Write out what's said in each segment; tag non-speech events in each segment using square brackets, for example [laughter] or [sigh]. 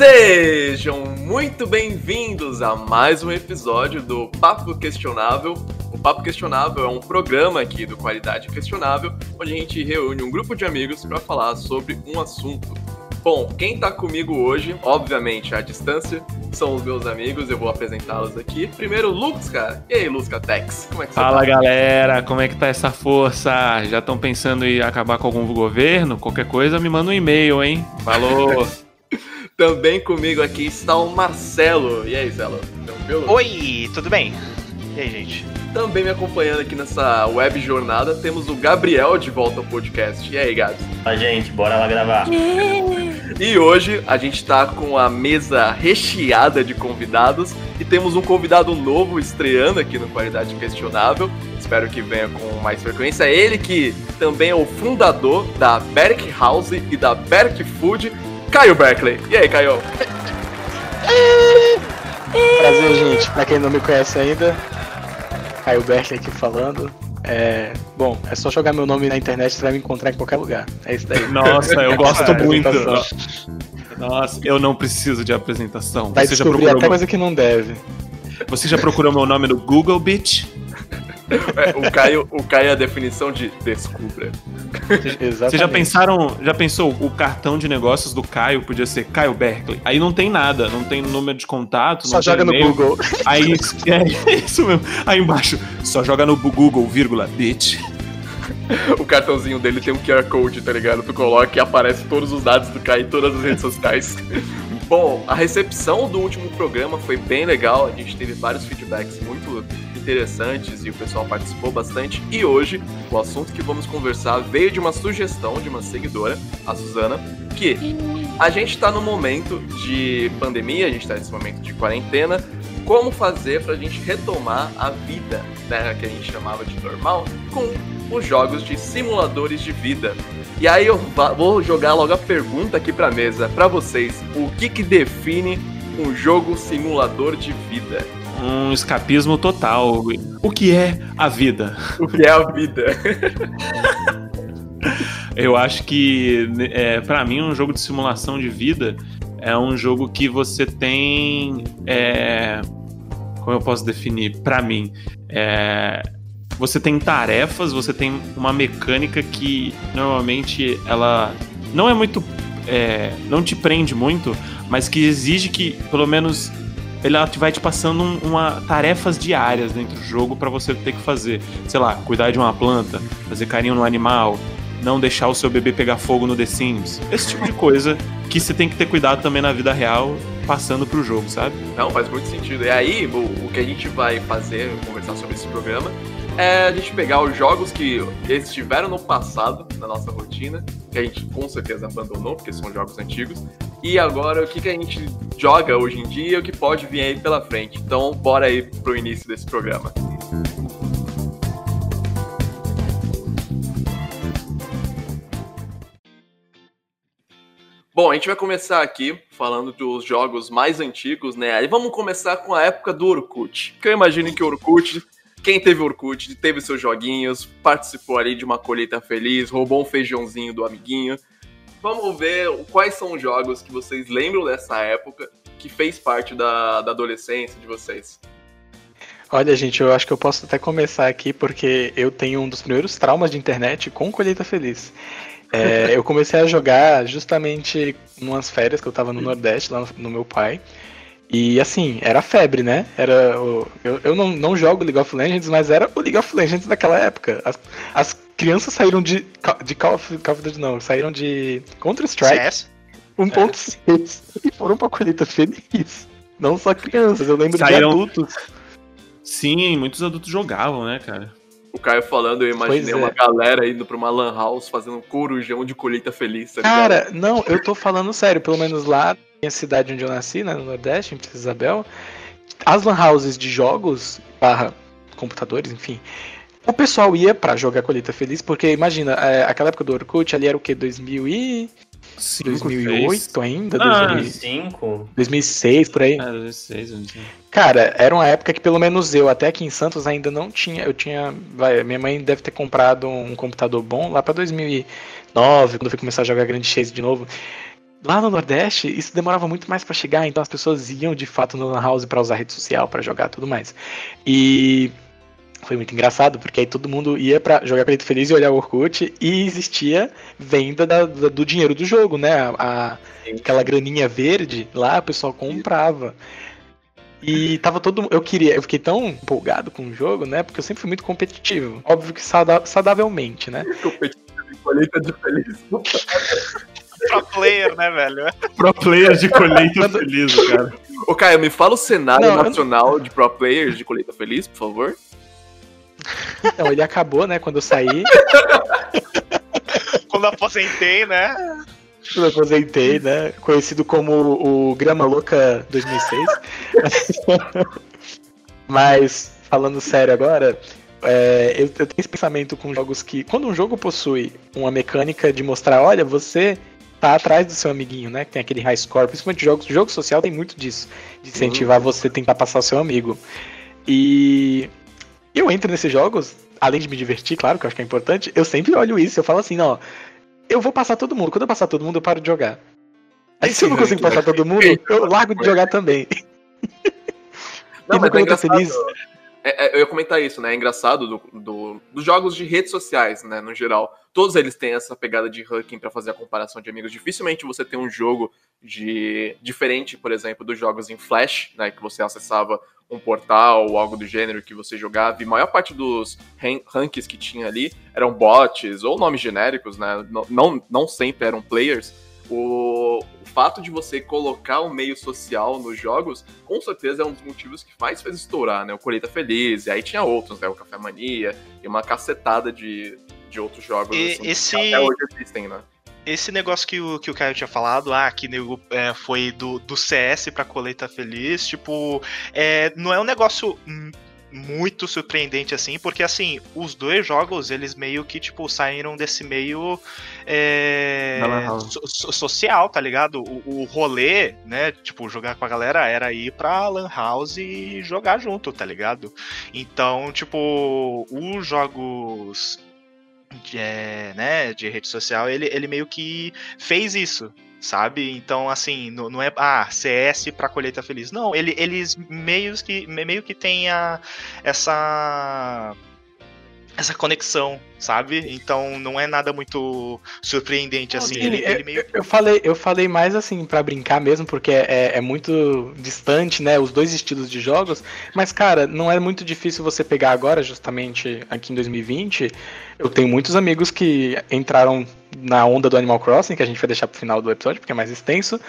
Sejam muito bem-vindos a mais um episódio do Papo Questionável. O Papo Questionável é um programa aqui do Qualidade Questionável, onde a gente reúne um grupo de amigos para falar sobre um assunto. Bom, quem tá comigo hoje, obviamente à distância, são os meus amigos, eu vou apresentá-los aqui. Primeiro, Lucas, cara. E aí, Lucas Tex, como é que você Fala, tá? galera, como é que tá essa força? Já estão pensando em acabar com algum governo? Qualquer coisa, me manda um e-mail, hein? Falou! [laughs] Também comigo aqui está o Marcelo. E aí, Zelo? Tranquilo? Oi, tudo bem? E aí, gente? Também me acompanhando aqui nessa web jornada temos o Gabriel de volta ao podcast. E aí, Gabs? Fala, gente, bora lá gravar. E hoje a gente tá com a mesa recheada de convidados e temos um convidado novo estreando aqui no Qualidade Questionável. Espero que venha com mais frequência. Ele que também é o fundador da Berk House e da Berk Food Caio Berkeley. E aí, Caio? Prazer, gente. Pra quem não me conhece ainda, Caio Berkeley aqui falando. É, bom, é só jogar meu nome na internet, você vai me encontrar em qualquer lugar. É isso daí. Nossa, eu gosto [laughs] muito. Nossa, eu não preciso de apresentação. Vai Você descobrir até coisa que não deve. Você já procurou meu nome no Google, bitch? É, o, Caio, o Caio é a definição de descubra. Vocês já pensaram, já pensou, o cartão de negócios do Caio podia ser Caio Berkeley? Aí não tem nada, não tem número de contato. Só joga no Google. Aí é isso mesmo. Aí embaixo, só joga no Google, vírgula, bitch. O cartãozinho dele tem um QR Code, tá ligado? Tu coloca e aparece todos os dados do Caio em todas as redes sociais. Bom, a recepção do último programa foi bem legal. A gente teve vários feedbacks muito interessantes e o pessoal participou bastante. E hoje, o assunto que vamos conversar veio de uma sugestão de uma seguidora, a Suzana, que a gente está no momento de pandemia, a gente está nesse momento de quarentena. Como fazer para a gente retomar a vida, né, que a gente chamava de normal, com os jogos de simuladores de vida. E aí eu vou jogar logo a pergunta aqui para mesa para vocês: o que que define um jogo simulador de vida? um escapismo total. O que é a vida? O que é a vida? [laughs] Eu acho que, é, para mim, um jogo de simulação de vida é um jogo que você tem. É, como eu posso definir? Para mim, é, você tem tarefas, você tem uma mecânica que normalmente ela não é muito. É, não te prende muito, mas que exige que pelo menos ele vai te passando um, uma tarefas diárias dentro do jogo para você ter que fazer. Sei lá, cuidar de uma planta, fazer carinho no animal, não deixar o seu bebê pegar fogo no The Sims. Esse tipo de coisa que você tem que ter cuidado também na vida real, passando pro jogo, sabe? Não, faz muito sentido. E aí, o, o que a gente vai fazer, conversar sobre esse programa, é a gente pegar os jogos que estiveram no passado, na nossa rotina, que a gente com certeza abandonou, porque são jogos antigos, e agora o que, que a gente joga hoje em dia e o que pode vir aí pela frente. Então, bora aí pro início desse programa. Bom, a gente vai começar aqui falando dos jogos mais antigos, né? Aí vamos começar com a época do Orkut. Que eu imagino que o Orkut quem teve Orkut, teve seus joguinhos, participou ali de uma colheita feliz, roubou um feijãozinho do amiguinho. Vamos ver quais são os jogos que vocês lembram dessa época, que fez parte da, da adolescência de vocês. Olha, gente, eu acho que eu posso até começar aqui, porque eu tenho um dos primeiros traumas de internet com Colheita Feliz. É, [laughs] eu comecei a jogar justamente umas férias que eu tava no Nordeste, lá no, no meu pai. E assim, era febre, né? Era o, eu, eu não, não jogo League of Legends, mas era o League of Legends daquela época. As, as crianças saíram de, de Call of, Call of Duty, não, saíram de Counter-Strike 1.6 [laughs] e foram pra colheita feliz. Não só crianças, eu lembro saíram... de adultos. Sim, muitos adultos jogavam, né, cara? O Caio falando, eu imaginei é. uma galera indo pra uma lan house fazendo um corujão de colheita feliz. Tá cara, não, eu tô falando sério, pelo menos lá minha cidade onde eu nasci, né, no Nordeste, em Princesa Isabel, as lan houses de jogos, barra computadores, enfim, o pessoal ia para jogar Colheita Feliz, porque imagina, é, aquela época do Orkut ali era o que? 2000 e... 2008 ainda? Ah, 2005? 2006, por aí. Ah, 2006, 2006. Cara, era uma época que pelo menos eu, até aqui em Santos, ainda não tinha. Eu tinha. Vai, minha mãe deve ter comprado um computador bom lá pra 2009, quando eu fui começar a jogar Grande Chase de novo. Lá no Nordeste, isso demorava muito mais pra chegar, então as pessoas iam de fato no Lan House pra usar rede social, pra jogar tudo mais. E foi muito engraçado, porque aí todo mundo ia pra jogar Colheita Feliz e olhar o Orkut e existia venda da- da- do dinheiro do jogo, né? A, a- aquela graninha verde lá, o pessoal comprava. E tava todo Eu queria. Eu fiquei tão empolgado com o jogo, né? Porque eu sempre fui muito competitivo. Óbvio que sauda- saudavelmente, né? [laughs] Competitivo em colheita de feliz. [laughs] Pro player, né, velho? Pro player de colheita feliz, cara. Ô, Caio, me fala o cenário Não, nacional de pro players de colheita feliz, por favor. Então, ele acabou, né? Quando eu saí. Quando eu aposentei, né? Eu aposentei, né? Conhecido como o Grama Louca 2006. Mas, falando sério agora, é, eu, eu tenho esse pensamento com jogos que. Quando um jogo possui uma mecânica de mostrar, olha, você tá atrás do seu amiguinho, né? Que tem aquele high score, principalmente jogos, jogo social tem muito disso. De incentivar você a tentar passar o seu amigo. E eu entro nesses jogos, além de me divertir, claro, que eu acho que é importante, eu sempre olho isso, eu falo assim, não, eu vou passar todo mundo. Quando eu passar todo mundo, eu paro de jogar. Aí se eu não consigo passar é todo mundo, eu largo de jogar também. Não, [laughs] E mas é engraçado. Feliz? É, é, eu ia comentar isso, né? É engraçado do, do- dos jogos de redes sociais, né? No geral. Todos eles têm essa pegada de ranking pra fazer a comparação de amigos. Dificilmente você tem um jogo de diferente, por exemplo, dos jogos em Flash, né? Que você acessava um portal ou algo do gênero que você jogava. E a maior parte dos ran- rankings que tinha ali eram bots ou nomes genéricos, né? Não, não, sempre eram players. O, o fato de você colocar o meio social nos jogos com certeza é um dos motivos que mais fez estourar, né? O Colheita Feliz, e aí tinha outros, né? O Café Mania, e uma cacetada de, de outros jogos, E assim, esse- que até hoje existem, né? Esse negócio que o, que o Caio tinha falado, ah, que nego, é, foi do, do CS pra colheita feliz, tipo, é, não é um negócio muito surpreendente assim, porque assim, os dois jogos, eles meio que, tipo, saíram desse meio é, so- social, tá ligado? O, o rolê, né, tipo, jogar com a galera era ir pra Lan House e jogar junto, tá ligado? Então, tipo, os jogos de, é, né, de rede social, ele, ele meio que fez isso, sabe? Então, assim, não, não é ah, CS pra colheita feliz. Não, ele, eles meio que, meio que tem a, essa essa conexão, sabe? Então não é nada muito surpreendente assim. Sim, Ele, eu, ele meio eu falei, eu falei mais assim pra brincar mesmo, porque é, é muito distante, né? Os dois estilos de jogos. Mas, cara, não é muito difícil você pegar agora, justamente aqui em 2020. Eu tenho muitos amigos que entraram na onda do Animal Crossing, que a gente vai deixar pro final do episódio, porque é mais extenso.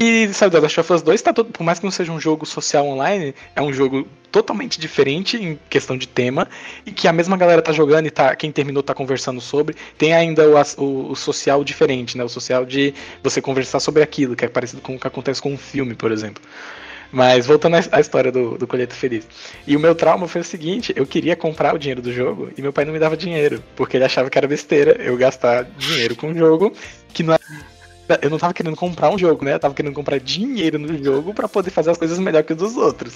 E sabe, The Last of Us 2 tá todo, por mais que não seja um jogo social online, é um jogo totalmente diferente em questão de tema e que a mesma galera tá jogando e tá, quem terminou tá conversando sobre. Tem ainda o, o- o social diferente, né? O social de você conversar sobre aquilo, que é parecido com o que acontece com um filme, por exemplo. Mas voltando à história do, do Colheita Feliz. E o meu trauma foi o seguinte: eu queria comprar o dinheiro do jogo e meu pai não me dava dinheiro, porque ele achava que era besteira eu gastar dinheiro com um jogo que não era. Eu não tava querendo comprar um jogo, né? Eu tava querendo comprar dinheiro no jogo pra poder fazer as coisas melhor que os dos outros.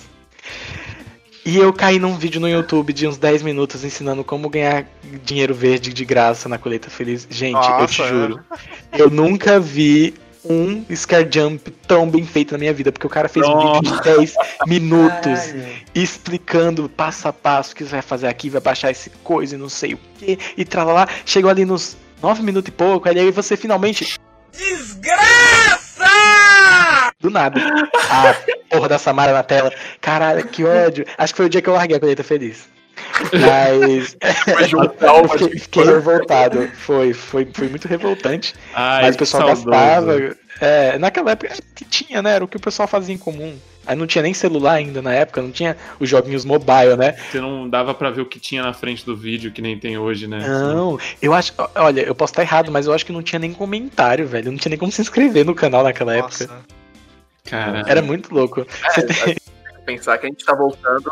E eu caí num vídeo no YouTube de uns 10 minutos ensinando como ganhar dinheiro verde de graça na colheita feliz. Gente, eu te Nossa. juro. Eu nunca vi um scare jump tão bem feito na minha vida, porque o cara fez um vídeo de 10 minutos explicando passo a passo o que você vai fazer aqui, vai baixar esse coisa e não sei o que, e tralala. Chegou ali nos 9 minutos e pouco, aí você finalmente. Desgraça! Do nada. A porra da Samara na tela. Caralho, que ódio. Acho que foi o dia que eu larguei a colheita feliz. Mas. [laughs] Foi de um [laughs] eu fiquei, fiquei revoltado. Foi, foi, foi muito revoltante. Ai, Mas o pessoal saudoso. gastava. É, naquela época que tinha, né? Era o que o pessoal fazia em comum. Aí não tinha nem celular ainda na época, não tinha os joguinhos mobile, né? Você não dava pra ver o que tinha na frente do vídeo, que nem tem hoje, né? Não, eu acho. Olha, eu posso estar errado, mas eu acho que não tinha nem comentário, velho. Não tinha nem como se inscrever no canal naquela época. Nossa. Cara, Era muito louco. Você tem- Pensar que a gente tá voltando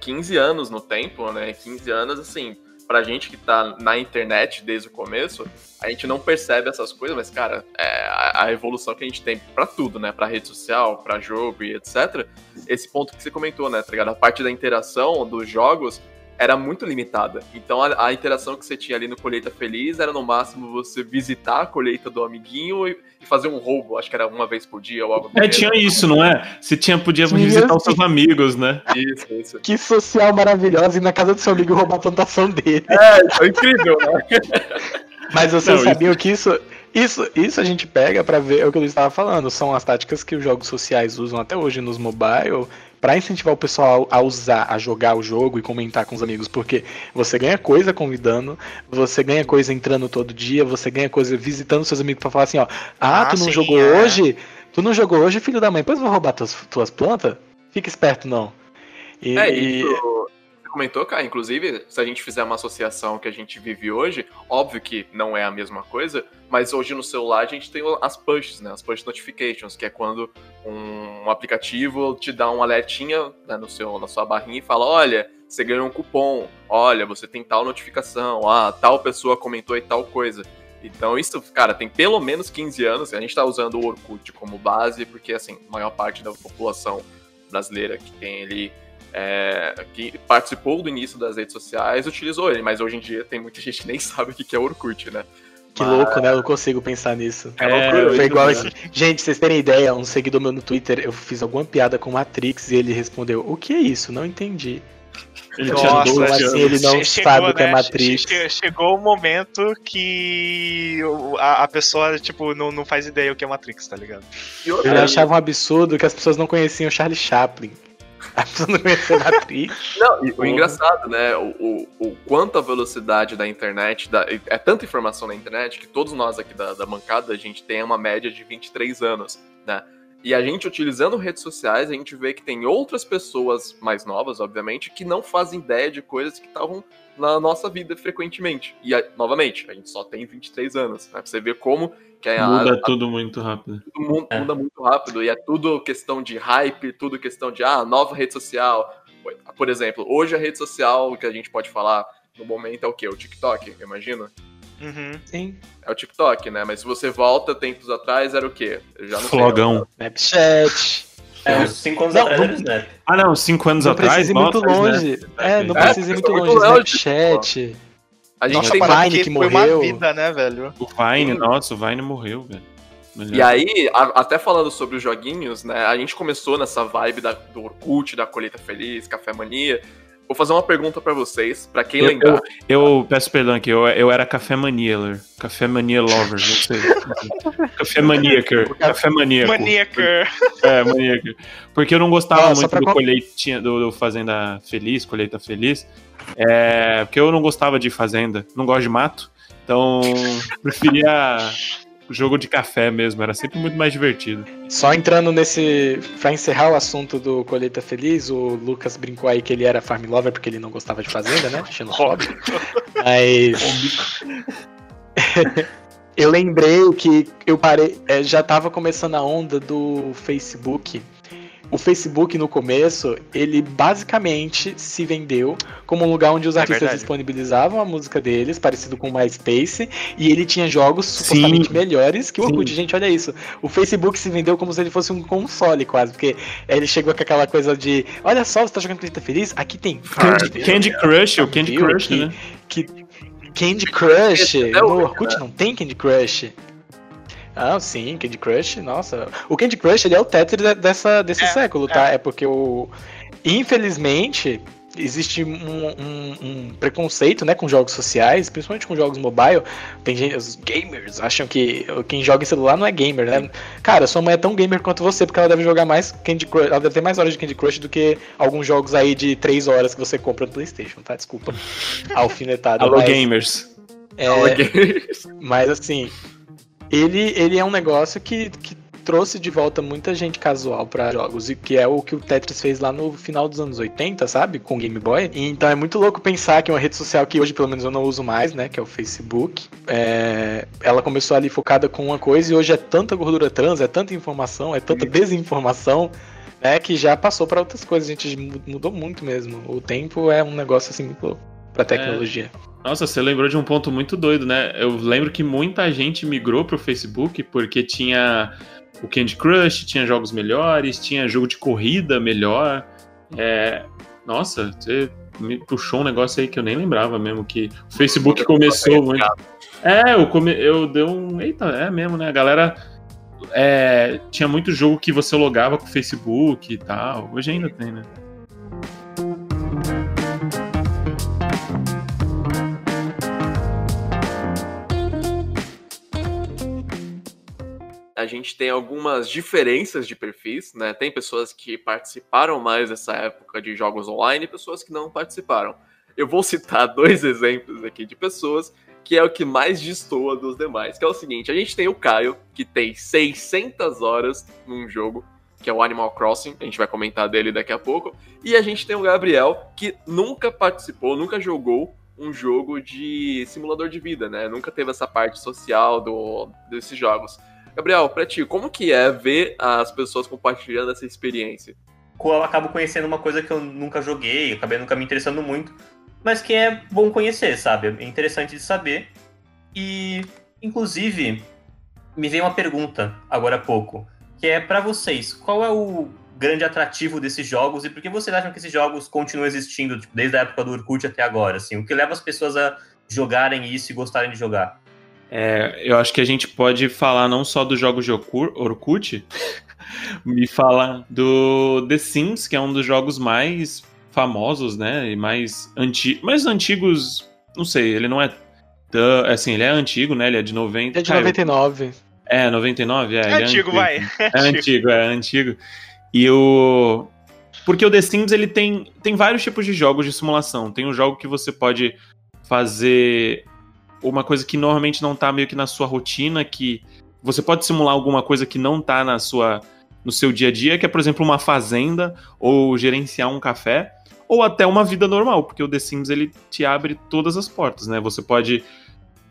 15 anos no tempo, né? 15 anos, assim, pra gente que tá na internet desde o começo, a gente não percebe essas coisas, mas, cara, é a, a evolução que a gente tem pra tudo, né? Pra rede social, pra jogo e etc. Esse ponto que você comentou, né, tá ligado? A parte da interação dos jogos era muito limitada. Então a, a interação que você tinha ali no Colheita Feliz era no máximo você visitar a colheita do amiguinho e, e fazer um roubo, acho que era uma vez por dia ou algo É, tinha isso, não é? Você tinha, podia Tinha visitar os seus amigos, né? Isso, isso. Que social maravilhosa ir na casa do seu amigo e roubar a plantação dele. É, isso é incrível, né? [laughs] Mas vocês Não, sabiam que isso, isso, isso a gente pega pra ver é o que eu estava falando. São as táticas que os jogos sociais usam até hoje nos mobile pra incentivar o pessoal a usar, a jogar o jogo e comentar com os amigos, porque você ganha coisa convidando, você ganha coisa entrando todo dia, você ganha coisa visitando seus amigos pra falar assim, ó, ah, Ah, tu não sim, jogou é. hoje, tu não jogou hoje, filho da mãe, depois eu vou roubar tuas, tuas plantas. Fica esperto não. E, É, e- isso. Você comentou, cara, inclusive, se a gente fizer uma associação que a gente vive hoje, óbvio que não é a mesma coisa, mas hoje no celular a gente tem as pushes, né? As push notifications, que é quando um aplicativo te dá um alertinha né, no seu, na sua barrinha e fala: olha, você ganhou um cupom, olha, você tem tal notificação, ah, tal pessoa comentou e tal coisa. Então, isso, cara, tem pelo menos 15 anos. A gente tá usando o Orkut como base, porque, assim, a maior parte da população brasileira que tem ali é, que participou do início das redes sociais utilizou ele, mas hoje em dia tem muita gente que nem [laughs] sabe o que é Orkut, né? que Mas- louco, né? Eu não consigo pensar nisso. É loucura, Foi igual esse... Gente, vocês terem ideia, um seguidor meu no Twitter, eu fiz alguma piada com Matrix e ele respondeu: O que é isso? Não entendi. Ele Nossa, Nossa, 12 assim, ele não Che- sabe o que é né? Matrix. Che- Chegou o momento que a, a pessoa, tipo, não, não faz ideia o que é Matrix, tá ligado? E outra, Eu achava um absurdo que as pessoas não conheciam Charlie Chaplin. [laughs] Não, e o engraçado, né? O, o, o quanto a velocidade da internet, da- é tanta informação na internet que todos nós aqui da, da bancada, a gente tem uma média de 23 anos, né? E a gente utilizando redes sociais, a gente vê que tem outras pessoas mais novas, obviamente, que não fazem ideia de coisas que estavam na nossa vida frequentemente. E, a- novamente, a gente só tem 23 anos, né? Pra você ver como que a, Muda a- tudo muito rápido. tudo mu- É. muda muito rápido e é tudo questão de hype, tudo questão de ah, nova rede social. Por exemplo, hoje a rede social que a gente pode falar no momento é o quê? O TikTok, eu imagino. Uhum. Sim. É o TikTok, né? Mas se você volta tempos atrás, era o quê? Eu já não Flogão. Snapchat. É, [laughs] É. uns 5 anos Não, atrás não- era Snap. Ah, não, cinco anos Não atrás? precisa ir muito longe. É, não É, precisa ir muito longe. Snapchat. A gente Nossa, tem Vine porque que foi morreu. uma vida, né, velho? O Vine, nossa, o Vine morreu, velho. Melhor. E aí, a- até falando sobre os joguinhos, né? A gente começou nessa vibe da, do Orkut, da Colheita Feliz, Café Mania. Vou fazer uma pergunta pra vocês, pra quem Eu- lembrar. Eu peço perdão aqui, eu, eu era café maníaco. Café mania lover, não sei. [laughs] café maníaco. Café maníaco. Maníaca. É, maníaco. Porque eu não gostava só muito do co- colheitinha, do, do Fazenda Feliz, Colheita Feliz. É, porque eu não gostava de fazenda, não gosto de mato. Então, [laughs] preferia jogo de café mesmo, era sempre muito mais divertido. Só entrando nesse. Pra encerrar o assunto do Colheita Feliz, o Lucas brincou aí que ele era farm lover porque ele não gostava de fazenda, né? Xenofóbico. Mas. [laughs] eu lembrei que eu parei. é, já tava começando a onda do Facebook. O Facebook no começo, ele basicamente se vendeu como um lugar onde os artistas verdade. disponibilizavam a música deles, parecido com o MySpace, e ele tinha jogos supostamente melhores que o Sim. Orkut. Gente, olha isso. O Facebook se vendeu como se ele fosse um console quase, porque ele chegou com aquela coisa de, olha só, você tá jogando Colheita Feliz? Aqui tem Candy, Candy Crush, o Candy Crush, que- né? que Candy Crush. Até No Orkut não tem Candy Crush. Ah, sim, Candy Crush, nossa. O Candy Crush ele é o Tetris de- dessa, desse É, século, tá? É porque o. Infelizmente, existe um, um- um preconceito, né, com jogos sociais, principalmente com jogos mobile. Tem gente, os gamers acham que quem joga em celular não é gamer, né? Cara, sua mãe é tão gamer quanto você, porque ela deve jogar mais Candy Crush, ela deve ter mais horas de Candy Crush do que alguns jogos aí de 3 horas que você compra no PlayStation, tá? Desculpa. [laughs] Alfinetada. Alô, mas, gamers. é, Alguém- mas assim, ele, ele é um negócio que, que trouxe de volta muita gente casual pra jogos, e que é o que o Tetris fez lá no final dos anos 80, sabe? Com o Game Boy. E então é muito louco pensar que uma rede social que hoje, pelo menos, eu não uso mais, né? Que é o Facebook. é, ela começou ali focada com uma coisa e hoje é tanta gordura trans, é tanta informação, é tanta desinformação. Né, que já passou pra outras coisas, a gente mu- mudou muito mesmo. O tempo é um negócio assim muito louco pra tecnologia. Nossa, você lembrou de um ponto muito doido, né? Eu lembro que muita gente migrou pro Facebook porque tinha o Candy Crush, tinha jogos melhores, tinha jogo de corrida melhor. É, Nossa, você me puxou um negócio aí que eu nem lembrava mesmo, que o Facebook começou muito. É, eu, come... eu dei um. Eita, é mesmo, né? A galera. É, tinha muito jogo que você logava com o Facebook e tal. Hoje ainda tem, né? Gente tem algumas diferenças de perfis, né? Tem pessoas que participaram mais dessa época de jogos online e pessoas que não participaram. Eu vou citar [laughs] dois exemplos aqui de pessoas que é o que mais destoa dos demais, que é o seguinte, a gente tem o Caio, que tem 600 horas num jogo, que é o Animal Crossing, a gente vai comentar dele daqui a pouco, e a gente tem o Gabriel, que nunca participou, nunca jogou um jogo de simulador de vida, né? Nunca teve essa parte social do, desses jogos. Gabriel, pra ti, como que é ver as pessoas compartilhando essa experiência? Eu acabo conhecendo uma coisa que eu nunca joguei, acabei nunca me interessando muito, mas que é bom conhecer, sabe? É interessante de saber. E, inclusive, me veio uma pergunta agora há pouco, que é para vocês, qual é o grande atrativo desses jogos e por que vocês acham que esses jogos continuam existindo tipo, desde a época do Orkut até agora? Assim, o que leva as pessoas a jogarem isso e gostarem de jogar? É, eu acho que a gente pode falar não só dos jogos de Orkut, me [laughs] falar do The Sims, que é um dos jogos mais famosos, né? E mais, anti mais antigos. Não sei, ele não é. Tão, assim, ele é antigo, né? Ele é de 90. É de 99. É, 99, é. É, é antigo, vai. [laughs] É antigo, é antigo. E o. Porque o The Sims ele tem, tem vários tipos de jogos de simulação. Tem um jogo que você pode fazer uma coisa que normalmente não tá meio que na sua rotina, que você pode simular alguma coisa que não tá na sua no seu dia a dia, que é, por exemplo, uma fazenda ou gerenciar um café, ou até uma vida normal, porque o The Sims ele te abre todas as portas, né? Você pode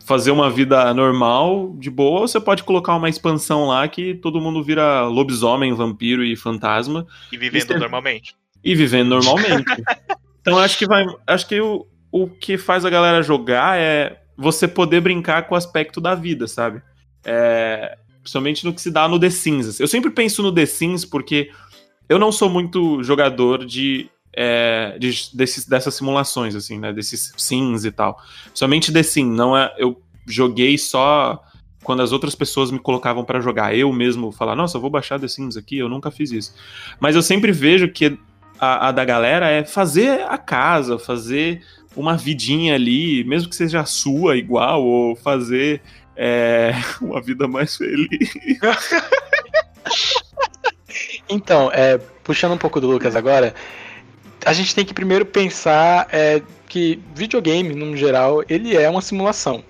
fazer uma vida normal, de boa, ou você pode colocar uma expansão lá que todo mundo vira lobisomem, vampiro e fantasma. E vivendo e normalmente. E vivendo normalmente. [laughs] então acho que vai. Acho que o, o que faz a galera jogar é você poder brincar com o aspecto da vida, sabe? É, principalmente no que se dá no The Sims. Eu sempre penso no The Sims porque eu não sou muito jogador de, é, de desses, dessas simulações, assim, né? Desses Sims e tal. Somente The Sims, não é. Eu joguei só quando as outras pessoas me colocavam para jogar. Eu mesmo falar, nossa, eu vou baixar The Sims aqui, eu nunca fiz isso. Mas eu sempre vejo que a, a da galera é fazer a casa, fazer uma vidinha ali, mesmo que seja a sua igual, ou fazer é, [laughs] uma vida mais feliz. [laughs] então, é, puxando um pouco do Lucas agora, a gente tem que primeiro pensar é, que videogame, no geral, ele é uma simulação.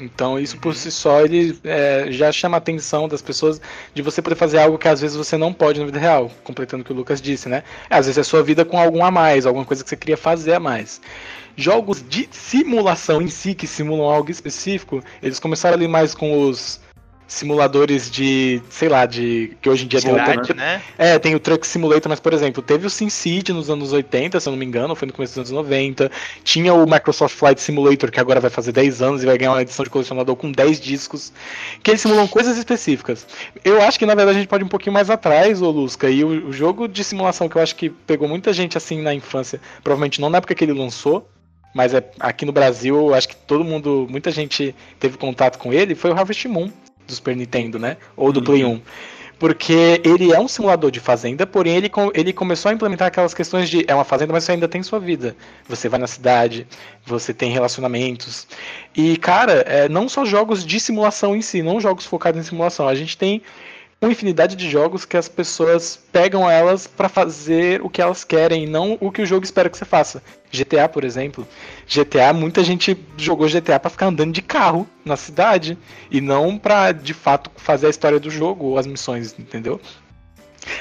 Então isso por si só ele é, já chama a atenção das pessoas de você poder fazer algo que às vezes você não pode na vida real, completando o que o Lucas disse, né? Às vezes é sua vida com algum a mais, alguma coisa que você queria fazer a mais jogos de simulação em si, que simulam algo específico, eles começaram ali mais com os simuladores de, sei lá, de que hoje em dia Cidade, tem o, né? É, tem o Truck Simulator, mas por exemplo, teve o SimCity nos anos 80, se eu não me engano, foi no começo dos anos 90. Tinha o Microsoft Flight Simulator, que agora vai fazer 10 anos e vai ganhar uma edição de colecionador com 10 discos, que eles simulam coisas específicas. Eu acho que na verdade a gente pode ir um pouquinho mais atrás, ô Lusca, e o, o jogo de simulação que eu acho que pegou muita gente assim na infância, provavelmente não na época que ele lançou, mas é, aqui no Brasil, acho que todo mundo, muita gente teve contato com ele, foi o Harvest Moon do Super Nintendo, né? Ou do uhum. Play 1. Porque ele é um simulador de fazenda, porém ele, ele começou a implementar aquelas questões de é uma fazenda, mas você ainda tem sua vida. Você vai na cidade, você tem relacionamentos. E, cara, é, não só jogos de simulação em si, não jogos focados em simulação. A gente tem uma infinidade de jogos que as pessoas pegam elas para fazer o que elas querem, não o que o jogo espera que você faça. GTA, por exemplo. GTA, muita gente jogou GTA para ficar andando de carro na cidade e não para de fato fazer a história do jogo ou as missões, entendeu?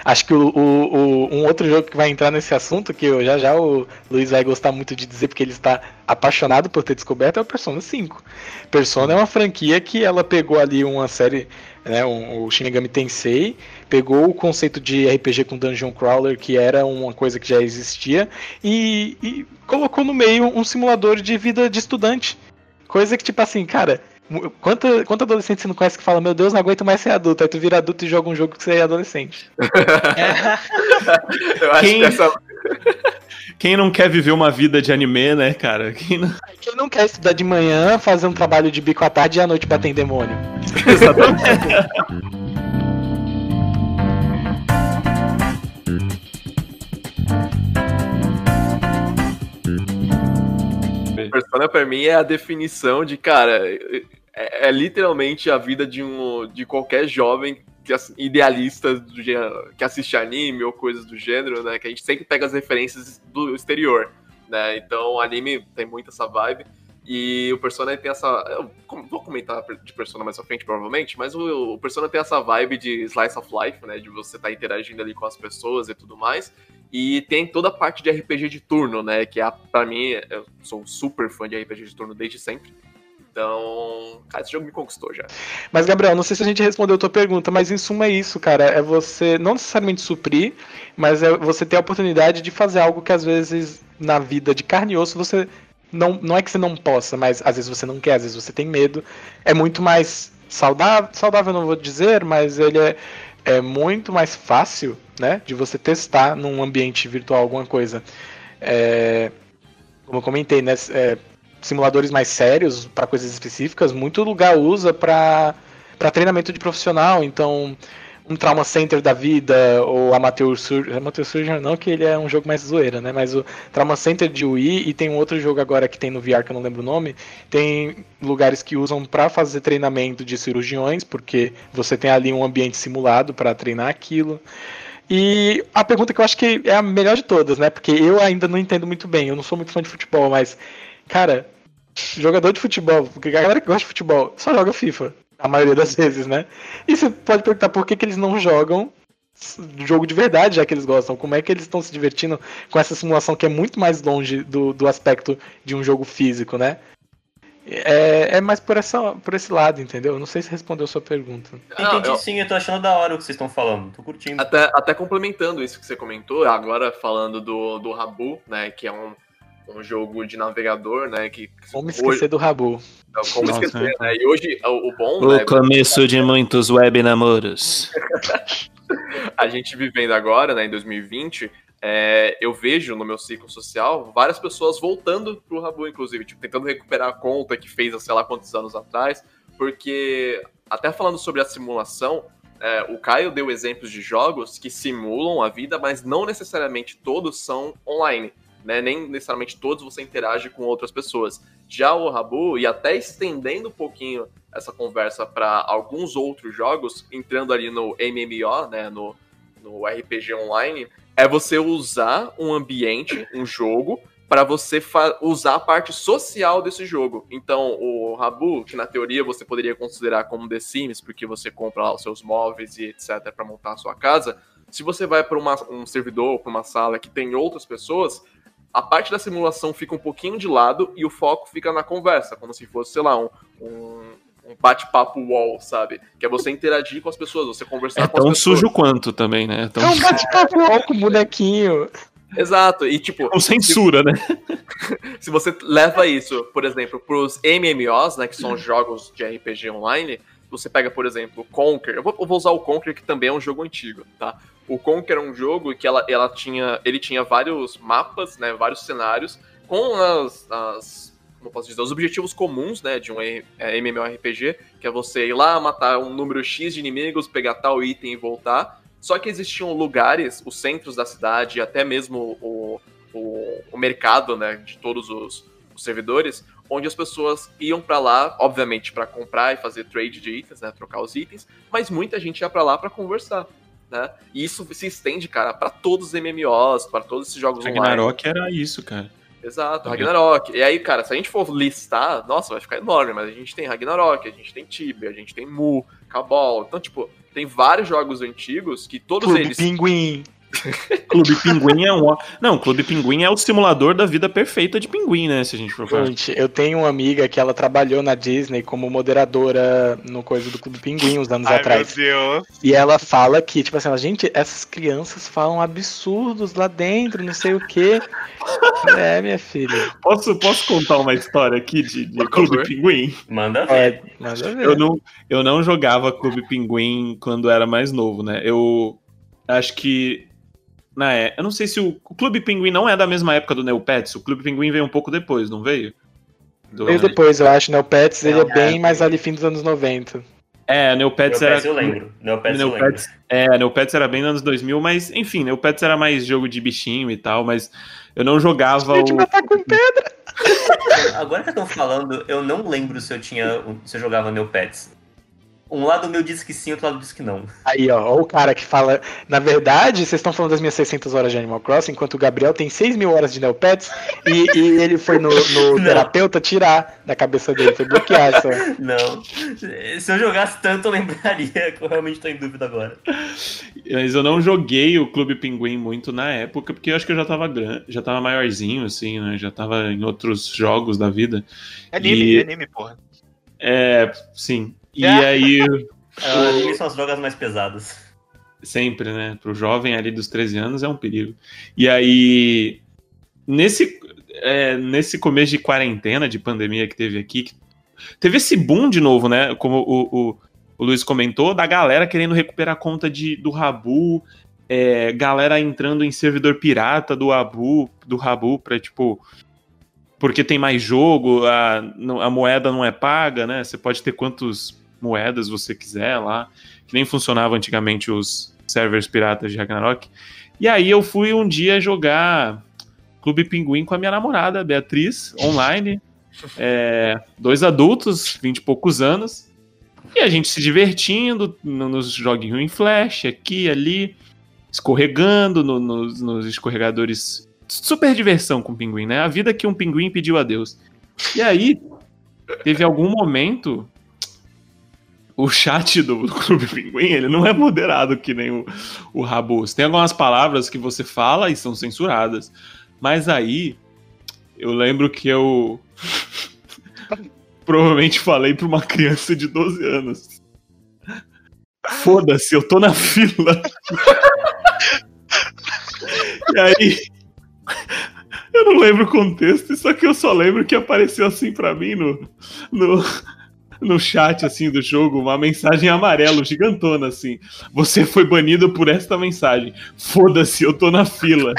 Acho que o, o, o, um outro jogo que vai entrar nesse assunto, que eu, já já o Luiz vai gostar muito de dizer, porque ele está apaixonado por ter descoberto, é o Persona 5. Persona é uma franquia que ela pegou ali uma série né, um, o Shinigami Tensei, pegou o conceito de RPG com Dungeon Crawler, que era uma coisa que já existia, e, e colocou no meio um simulador de vida de estudante. Coisa que, tipo assim, cara, Quanto, quanto adolescente você não conhece que fala, meu Deus, não aguento mais ser adulto? Aí tu vira adulto e joga um jogo que você é adolescente. [laughs] Eu acho Quem... que essa. Quem não quer viver uma vida de anime, né, cara? Quem não... Quem não quer estudar de manhã, fazer um trabalho de bico à tarde e à noite bater em demônio? [laughs] Exatamente. Persona pra mim é a definição de, cara, é, é literalmente a vida de um de qualquer jovem que, idealista do, que assiste anime ou coisas do gênero, né? Que a gente sempre pega as referências do exterior, né? Então anime tem muito essa vibe. E o Persona tem essa. Eu vou comentar de Persona mais à frente, provavelmente, mas o, Persona tem essa vibe de slice of life, né? De você estar tá interagindo ali com as pessoas e tudo mais. E tem toda a parte de RPG de turno, né? Que é, pra mim, eu sou super fã de RPG de turno desde sempre. Então, cara, esse jogo me conquistou já. Mas, Gabriel, não sei se a gente respondeu a tua pergunta, mas em suma é isso, cara. É você não necessariamente suprir, mas é você ter a oportunidade de fazer algo que às vezes na vida de carne e osso você. Não, não é que você não possa, mas às vezes você não quer, às vezes você tem medo. É muito mais saudável, saudável não vou dizer, mas ele é, é muito mais fácil, né, de você testar num ambiente virtual alguma coisa. É, como eu comentei, né, é, simuladores mais sérios para coisas específicas, muito lugar usa para treinamento de profissional. Então, um Trauma Center da vida, ou Amateur Surgeon. Amateur Surgeon não, que ele é um jogo mais zoeira, né? Mas o Trauma Center de Wii e tem um outro jogo agora que tem no VR que eu não lembro o nome. Tem lugares que usam para fazer treinamento de cirurgiões, porque você tem ali um ambiente simulado para treinar aquilo. E a pergunta que eu acho que é a melhor de todas, né? Porque eu ainda não entendo muito bem, eu não sou muito fã de futebol, mas Cara, jogador de futebol, porque a galera que gosta de futebol só joga FIFA, a maioria das vezes, né? E você pode perguntar por que, que eles não jogam jogo de verdade, já que eles gostam. Como é que eles estão se divertindo com essa simulação que é muito mais longe do, do aspecto de um jogo físico, né? É, é mais por, essa, por esse lado, entendeu? Não sei se respondeu a sua pergunta. Entendi eu... sim, eu tô achando da hora o que vocês estão falando, tô curtindo. Até, até complementando isso que você comentou, agora falando do, do Rabu, né, que é um um jogo de navegador, né? Que, como hoje... esquecer do Rabu. Então, como Nossa, esquecer, né? E hoje o, o bom. O né, começo de muitos web namoros. [laughs] a gente vivendo agora, né, em 2020, é, eu vejo no meu ciclo social várias pessoas voltando pro Rabu, inclusive, tipo, tentando recuperar a conta que fez há sei lá quantos anos atrás, porque até falando sobre a simulação, é, o Caio deu exemplos de jogos que simulam a vida, mas não necessariamente todos são online né? Nem necessariamente todos você interage com outras pessoas. Já o Rabu, e até estendendo um pouquinho essa conversa para alguns outros jogos, entrando ali no MMO, né? No, no RPG online, é você usar um ambiente, um jogo, para você usar a parte social desse jogo. Então, o Rabu, que na teoria você poderia considerar como The Sims, porque você compra lá os seus móveis e etc. para montar a sua casa, se você vai para um servidor, para uma sala que tem outras pessoas, a parte da simulação fica um pouquinho de lado e o foco fica na conversa, como se fosse, sei lá, um, um, um bate-papo wall, sabe? Que é você interagir com as pessoas, você conversar é com as pessoas. É tão sujo quanto também, né? Tão... É um bate-papo wall com bonequinho. Exato, e tipo. Com censura, se, né? [laughs] se você leva isso, por exemplo, pros MMOs, né? Que são jogos de RPG online, você pega, por exemplo, Conquer. Eu vou, eu vou, usar o Conquer, que também é um jogo antigo, tá? O Conquer é um jogo que ela, ela tinha, ele tinha vários mapas, né, vários cenários, com as, as como posso dizer, os objetivos comuns, né, de um é, MMORPG, que é você ir lá, matar um número X de inimigos, pegar tal item e voltar. Só que existiam lugares, os centros da cidade, até mesmo o, o, o mercado, né, de todos os, os servidores, onde as pessoas iam para lá, obviamente, para comprar e fazer trade de itens, né, trocar os itens, mas muita gente ia para lá para conversar né? E isso se estende, cara, para todos os MMOs, para todos esses jogos Ragnarok online. era isso, cara. Exato, Ragnarok. E aí, cara, se a gente for listar, nossa, vai ficar enorme, mas a gente tem Ragnarok, a gente tem Tibia, a gente tem Mu, Cabal. Então, tipo, tem vários jogos antigos que todos Clube eles. Pinguim. Clube Pinguim é um. Não, Clube Pinguim é o simulador da vida perfeita de pinguim, né? Se a gente for falar. Gente, eu tenho uma amiga que ela trabalhou na Disney como moderadora no coisa do Clube Pinguim uns anos Ai, atrás. meu Deus. E ela fala que, tipo assim, ela, gente, essas crianças falam absurdos lá dentro, não sei o quê. É, minha filha. Posso, posso contar uma história aqui de, de Clube. Pinguim? Manda ver. É, nada a ver. Eu não, eu não jogava Clube Pinguim quando era mais novo, né? Eu acho que. Na é, eu não sei se o, o Clube Pinguim não é da mesma época do Neopets. O Clube Pinguim veio um pouco depois, não veio? Do- Veio depois, eu acho, né? O Pets, ele é Não, bem mais ali fim dos anos 90. É, Neopets Neopets era. eu lembro. Neopets eu lembro. Neopets, é, Neopets era bem nos anos 2000, mas enfim, Neopets era mais jogo de bichinho e tal, mas eu não jogava Gente, o. matar com pedra. Agora que estão falando, eu não lembro se eu tinha. se eu jogava Neopets. Um lado meu disse que sim, outro lado disse que não. Aí, ó, o cara que fala. Na verdade, vocês estão falando das minhas 600 horas de Animal Crossing, enquanto o Gabriel tem 6 mil horas de Neopets e, e ele foi no, no [laughs] terapeuta tirar da cabeça dele, foi bloquear essa. [laughs] Não. Se eu jogasse tanto, eu lembraria que eu realmente tô em dúvida agora. Mas eu não joguei o Clube Pinguim muito na época, porque eu acho que eu já tava grande, já tava maiorzinho, assim, né? Já tava em outros jogos da vida. É anime, E- é anime, porra. É, sim. E É. aí, [laughs] Anime são as drogas mais pesadas. sempre, né? Pro jovem ali dos 13 anos é um perigo. E aí, nesse, é, nesse começo de quarentena, de pandemia que teve aqui, que- teve esse boom de novo, né? Como o, o, o Luiz comentou, da galera querendo recuperar a conta de, do Rabu, é, galera entrando em servidor pirata do Rabu, do Rabu pra, tipo... Porque tem mais jogo, a, a moeda não é paga, né? Você pode ter quantas moedas você quiser lá que nem funcionava antigamente os servers piratas de Ragnarok. E aí eu fui um dia jogar Clube Pinguim com a minha namorada, Beatriz, online. É, dois adultos, vinte e poucos anos. E a gente se divertindo no- nos joguinhos em flash, aqui, ali, escorregando no- nos, nos escorregadores. Super diversão com o pinguim, né? A vida que um pinguim pediu a Deus. E aí, teve algum momento o chat do, do Clube Pinguim, ele não é moderado que nem o, o Rabus. Tem algumas palavras que você fala e são censuradas. Mas aí, eu lembro que eu [laughs] provavelmente falei pra uma criança de 12 anos. Foda-se, eu tô na fila. e aí, eu não lembro o contexto, só que eu só lembro que apareceu assim pra mim no, no, no chat assim do jogo uma mensagem amarelo gigantona assim. Você foi banido por esta mensagem. Foda-se, eu tô na fila.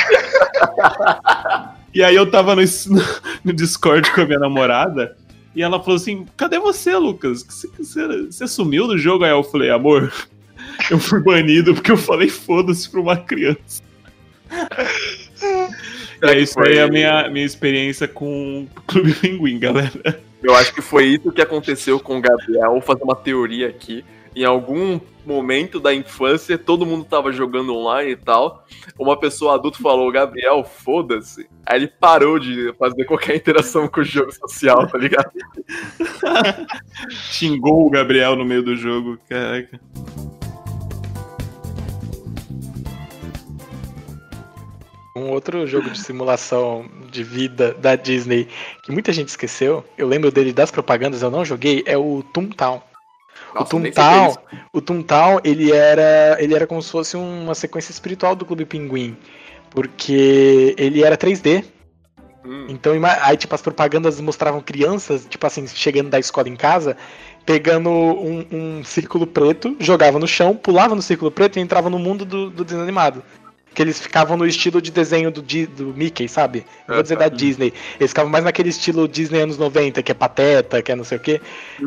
e aí eu tava no, [laughs] no Discord com a minha namorada e ela falou assim: "Cadê você, Lucas? Você, você, você sumiu do jogo?" Aí eu falei: "Amor, eu fui banido porque eu falei foda-se pra uma criança." É isso aí é a minha, minha experiência com o Clube Pinguim, galera. Eu acho que foi isso que aconteceu com o Gabriel. Vou fazer uma teoria aqui. Em algum momento da infância, todo mundo tava jogando online e tal. Uma pessoa adulta falou, Gabriel, foda-se. Aí ele parou de fazer qualquer interação com o jogo social, tá ligado? [laughs] Xingou o Gabriel no meio do jogo, caraca. Um outro jogo de simulação de vida da Disney que muita gente esqueceu, eu lembro dele das propagandas, eu não joguei, é o Toontown. Nossa, o é Toontown, isso. o Toontown, ele era, ele era como se fosse uma sequência espiritual do Clube Pinguim, porque ele era 3D. Hum, Então, aí tipo as propagandas mostravam crianças, tipo assim, chegando da escola em casa, pegando um, um círculo preto, jogava no chão, pulava no círculo preto e entrava no mundo do, do desenho animado. Que eles ficavam no estilo de desenho do, do Mickey, sabe? Não vou dizer da Disney. Eles ficavam mais naquele estilo Disney anos 90, que é pateta, que é não sei o quê.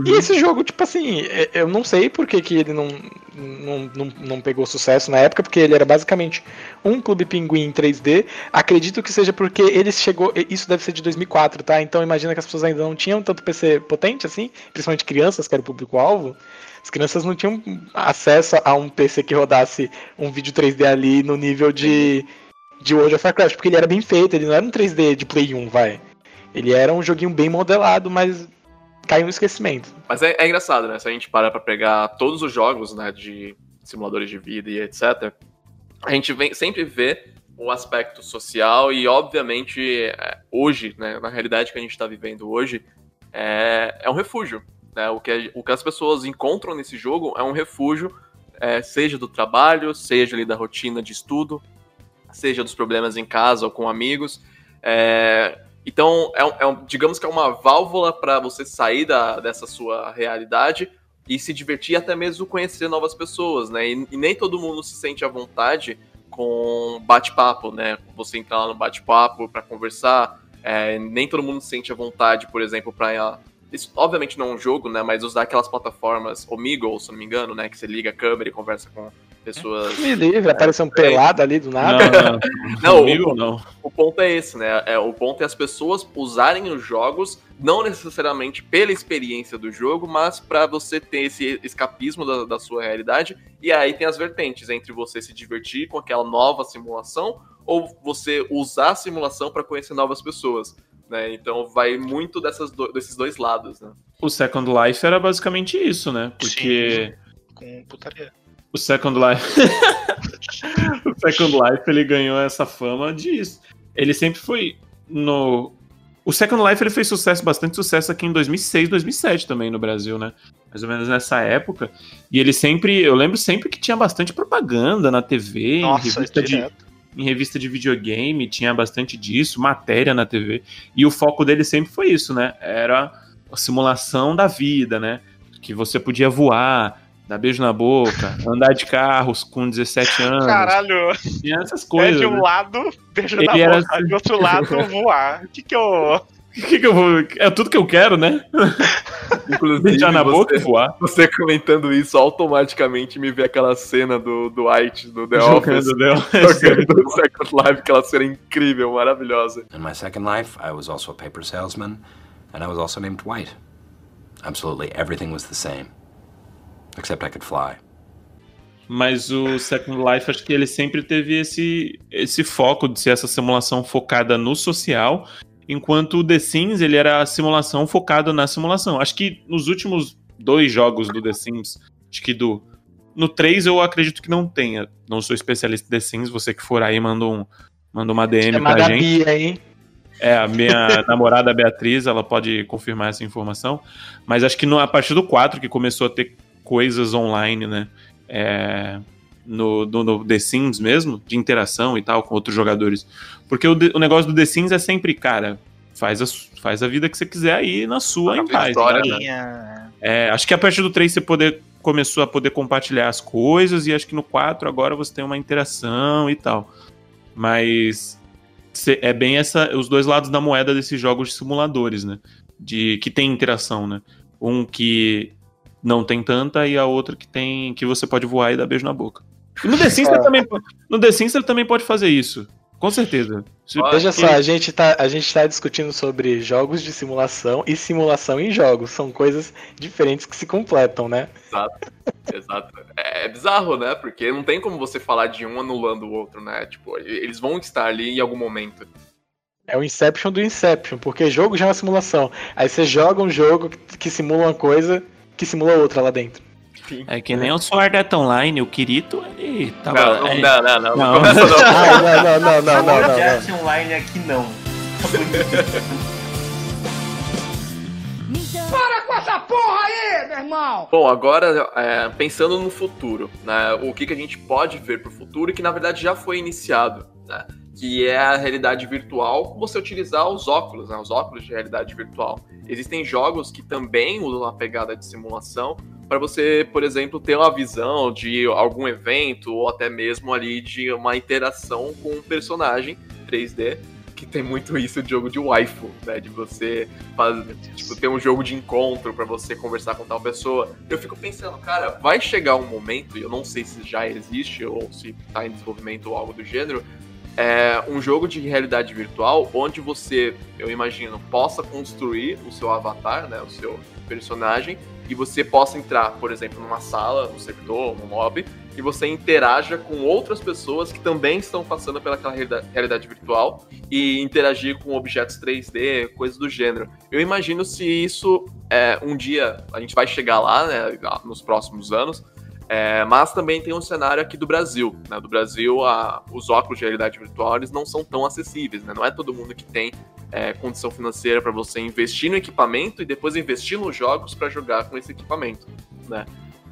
E esse jogo, tipo assim, é- eu não sei por que, que ele não, não, não, não pegou sucesso na época, porque ele era basicamente um Clube Pinguim em 3D. Acredito que seja porque ele chegou. Isso deve ser de 2004, tá? Então imagina que as pessoas ainda não tinham tanto PC potente assim, principalmente crianças, que era o público-alvo. As crianças não tinham acesso a um PC que rodasse um vídeo 3D ali no nível de, de World of Warcraft, porque ele era bem feito, ele não era um 3D de Play 1, vai. Ele era um joguinho bem modelado, mas caiu no esquecimento. Mas é, é engraçado, né? Se a gente para pra pegar todos os jogos, né, de simuladores de vida e etc., a gente vem, sempre vê o aspecto social e, obviamente, é, hoje, né, na realidade que a gente está vivendo hoje, é, é um refúgio. Né? O, que, o que as pessoas encontram nesse jogo é um refúgio, é, seja do trabalho, seja ali da rotina de estudo, seja dos problemas em casa ou com amigos. É, então, é, é, digamos que é uma válvula para você sair da, dessa sua realidade e se divertir, até mesmo conhecer novas pessoas, né? E, e nem todo mundo se sente à vontade com bate-papo, né? Você entrar lá no bate-papo para conversar, é, nem todo mundo se sente à vontade, por exemplo, para isso obviamente não é um jogo, né? Mas usar aquelas plataformas Omegle, se não me engano, né? Que você liga a câmera e conversa com pessoas. Me livre, aparece um pelado ali do nada. Não, não. [laughs] Não, o, não. o ponto é esse, né? É, o ponto é as pessoas usarem os jogos, não necessariamente pela experiência do jogo, mas para você ter esse escapismo da, da sua realidade. E aí tem as vertentes entre você se divertir com aquela nova simulação ou você usar a simulação para conhecer novas pessoas. Né? Então vai muito dessas do, desses dois lados, né? O Second Life era basicamente isso, né? Porque Com putaria. o Second Life. [laughs] o Second Life ele ganhou essa fama disso. Ele sempre foi no. O Second Life ele fez sucesso, bastante sucesso aqui em 2006, 2007 também no Brasil, né? Mais ou menos nessa época. E ele sempre. Eu lembro sempre que tinha bastante propaganda na TV, em Nossa, revista de, direto. Em revista de videogame, tinha bastante disso, matéria na TV. E o foco dele sempre foi isso, né? Era a simulação da vida, né? Que você podia voar, dar beijo na boca, [laughs] andar de carros com 17 anos. Caralho, Tinha essas é coisas. de um né? lado, beijo Ele na era boca, assim. de outro lado, voar. O que que eu... O que, que eu vou. É tudo que eu quero, né? [laughs] Inclusive, Beijar na você, boca voar. você comentando isso automaticamente me vê aquela cena do, do White, do The Office, [laughs] Jogando Deus. jogando Second Life, aquela cena incrível, maravilhosa. In my second life, I was also a paper salesman, and I was also named White. Absolutely everything was the same. Except I could fly. Mas o Second Life, acho que ele sempre teve esse, esse foco de ser essa simulação focada no social, enquanto o The Sims, ele era a simulação focada na simulação. Acho que nos últimos dois jogos do The Sims, acho que do... No 3 eu acredito que não tenha. Não sou especialista em The Sims, você que for aí manda, um, manda uma DM pra Chamada gente. Bia, hein? É, a minha [laughs] namorada Beatriz, ela pode confirmar essa informação. Mas acho que no- a partir do 4 que começou a ter coisas online, né? É, no, no, no The Sims mesmo, de interação e tal com outros jogadores. Porque o, de- o negócio do The Sims é sempre, cara, faz a, faz a vida que você quiser aí na sua, em paz. história, né? É, acho que a partir do 3 você poder, começou a poder compartilhar as coisas, e acho que no 4 agora você tem uma interação e tal. Mas cê- é bem essa, os dois lados da moeda desses jogos de simuladores, né? De que tem interação, né? Um que não tem tanta e a outra que tem que você pode voar e dar beijo na boca. E no The Sims, você também, no The Sims você também pode fazer isso. Com certeza. Se- Veja só, a gente, tá, a gente tá discutindo sobre jogos de simulação e simulação em jogos. São coisas diferentes que se completam, né? Exato. Exato. É, é bizarro, né? Porque não tem como você falar de um anulando o outro, né? Tipo, eles vão estar ali em algum momento. É o Inception do Inception, porque jogo já é uma simulação. Aí você joga um jogo que, que simula uma coisa que simula outra lá dentro. É que nem o Sword Art Online, o Kirito, ele tava. Não, não, é, não, não, não. Não. Começa não. [laughs] Ah, não, não, não, não, não, não, não. Jet Online aqui não. Bom, agora é, pensando no futuro, né? O que, que a gente pode ver pro futuro e que na verdade já foi iniciado, né? Que é a realidade virtual, você utilizar os óculos, né? Os óculos de realidade virtual. Existem jogos que também usam a pegada de simulação para você, por exemplo, ter uma visão de algum evento ou até mesmo ali de uma interação com um personagem 3D que tem muito isso de jogo de waifu, né? De você fazer, tipo, ter um jogo de encontro pra você conversar com tal pessoa. Eu fico pensando, cara, vai chegar um momento, e eu não sei se já existe ou se tá em desenvolvimento ou algo do gênero, é um jogo de realidade virtual onde você, eu imagino, possa construir o seu avatar, né? O seu personagem, e você possa entrar, por exemplo, numa sala, num servidor, num mob, e você interaja com outras pessoas que também estão passando pelaquela realida- realidade virtual e interagir com objetos 3D, coisas do gênero. Eu imagino se isso é, um dia a gente vai chegar lá, né, nos próximos anos, É, mas também tem um cenário aqui do Brasil. Né? Do Brasil, a, os óculos de realidade virtual eles não são tão acessíveis. Né? Não é todo mundo que tem é, condição financeira para você investir no equipamento e depois investir nos jogos para jogar com esse equipamento. Né?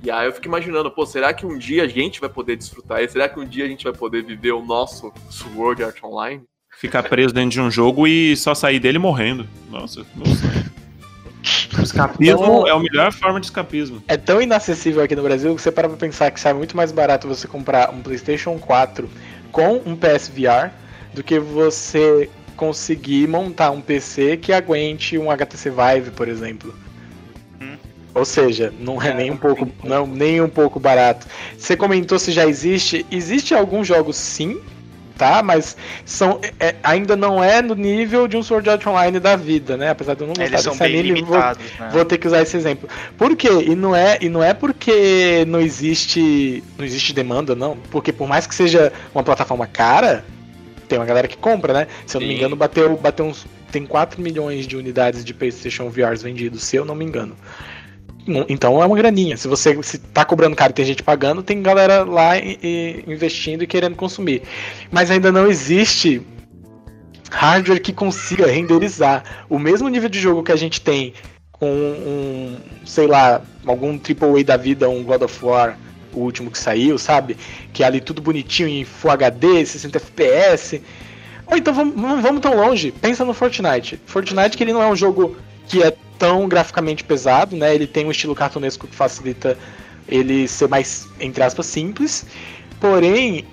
E aí eu fico imaginando, pô, será que um dia a gente vai poder desfrutar isso? Será que um dia a gente vai poder viver o nosso Sword Art Online? Ficar preso dentro de um jogo e só sair dele morrendo. Nossa, nossa. O escapismo Então- é a melhor forma de escapismo. É tão inacessível aqui no Brasil que você para pra pensar que sai muito mais barato você comprar um PlayStation 4 com um PSVR do que você conseguir montar um PC que aguente um HTC Vive, por exemplo. Hum. Ou seja, não é nem um pouco, não, nem um pouco barato. Você comentou se já existe. Existe alguns jogos sim, tá? Mas são, é- ainda não é no nível de um Sword Art Online da vida, né? Apesar de eu não gostar Eles são desse bem anime, vou- limitados, né? Vou ter que usar esse exemplo. Por quê? E não é, e não é porque não existe, não existe demanda, não. Porque por mais que seja uma plataforma cara, tem uma galera que compra, né? Se eu não me engano, bateu, bateu uns tem 4 milhões de unidades de PlayStation VRs vendidos, se eu não me engano. Não- Então é uma graninha. Se você se tá cobrando caro e tem gente pagando, tem galera lá e- e investindo e querendo consumir. Mas ainda não existe hardware que consiga renderizar o mesmo nível de jogo que a gente tem com um, sei lá, algum AAA da vida, um God of War, o último que saiu, sabe? Que é ali tudo bonitinho em Full HD, 60 FPS. Ou então vamos, não vamos tão longe, pensa no Fortnite. Fortnite que ele não é um jogo que é tão graficamente pesado, né? Ele tem um estilo cartunesco que facilita ele ser mais, entre aspas, simples. Porém,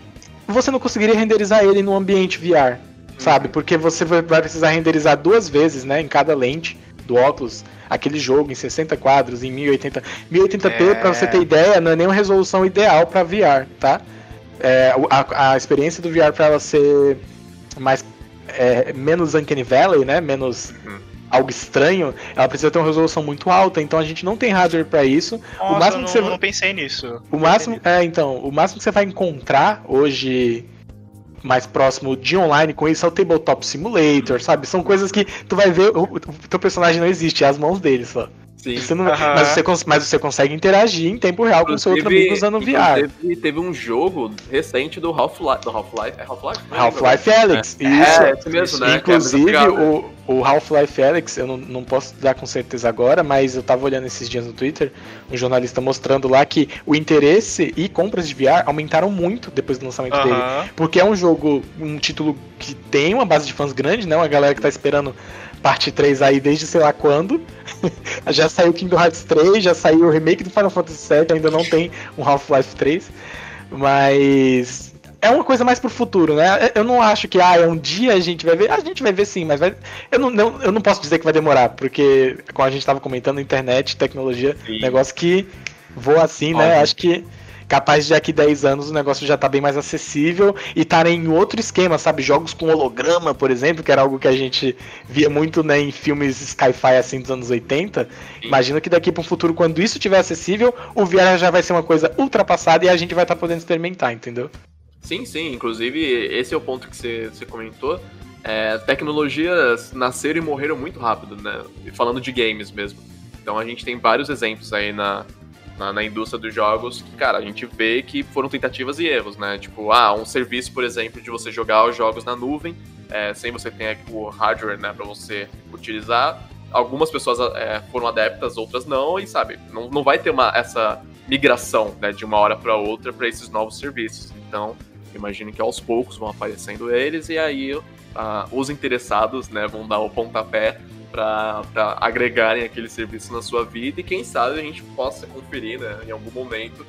você não conseguiria renderizar ele no ambiente VR, sabe? Porque você vai vai precisar renderizar duas vezes, né? Em cada lente do óculos, aquele jogo em 60 quadros, em 1080. 1080p, É. pra você ter ideia, não é nem uma resolução ideal pra VR, tá? É, o- a, a experiência do VR pra ela ser mais é, menos uncanny valley, né? Menos Uhum. algo estranho, ela precisa ter uma resolução muito alta, então a gente não tem hardware pra isso. Nossa, máximo eu que você- não, não pensei nisso. O máximo, é, então, o máximo que você vai encontrar hoje mais próximo de online com isso é o Tabletop Simulator, sabe? São coisas que tu vai ver, o, o teu personagem não existe, é as mãos dele só. Sim. Você não- mas, você, cons- mas você consegue interagir em tempo real com o seu outro Inclusive- amigo usando VR. inclusive, Teve um jogo recente do Half-Life. Do Half-Life? É Half-Life? Half-Life Alyx, É, isso. é, esse mesmo, né? Inclusive, é muito o, o Half-Life Alyx, eu não, não posso dar com certeza agora, mas eu tava olhando esses dias no Twitter, um jornalista mostrando lá que o interesse e compras de VR aumentaram muito depois do lançamento dele. Porque é um jogo, um título que tem uma base de fãs grande, né? Uma galera que tá esperando parte 3 aí desde sei lá quando. [laughs] já saiu Kingdom Hearts 3, já saiu o remake do Final Fantasy VII, ainda não tem um Half-Life 3. Mas é uma coisa mais pro futuro, né? Eu não acho que ah, um dia a gente vai ver. A gente vai ver sim, mas vai- eu, não, não- eu não posso dizer que vai demorar, porque, como a gente tava comentando, internet, tecnologia, Sim. negócio que voa assim, né? Óbvio. Acho que capaz de daqui 10 anos o negócio já tá bem mais acessível e tá em outro esquema, sabe? Jogos com holograma, por exemplo, que era algo que a gente via muito né, em filmes sci-fi assim dos anos 80. Sim. Imagina que daqui para um futuro, quando isso estiver acessível, o VR já vai ser uma coisa ultrapassada e a gente vai estar podendo experimentar, entendeu? Sim, sim. Inclusive, esse é o ponto que você, você comentou. É, tecnologias nasceram e morreram muito rápido, né? Falando de games mesmo. Então a gente tem vários exemplos aí na, na, na indústria dos jogos que, cara, a gente vê que foram tentativas e erros, né? Tipo, ah, um serviço, por exemplo, de você jogar os jogos na nuvem, é, sem você ter o hardware, né, pra você utilizar. Algumas pessoas é, foram adeptas, outras não, e sabe, não, não vai ter uma, essa migração né, de uma hora para outra para esses novos serviços. Então, imagino que aos poucos vão aparecendo eles e aí ah, os interessados né, vão dar o pontapé para agregarem aquele serviço na sua vida e quem sabe a gente possa conferir né, em algum momento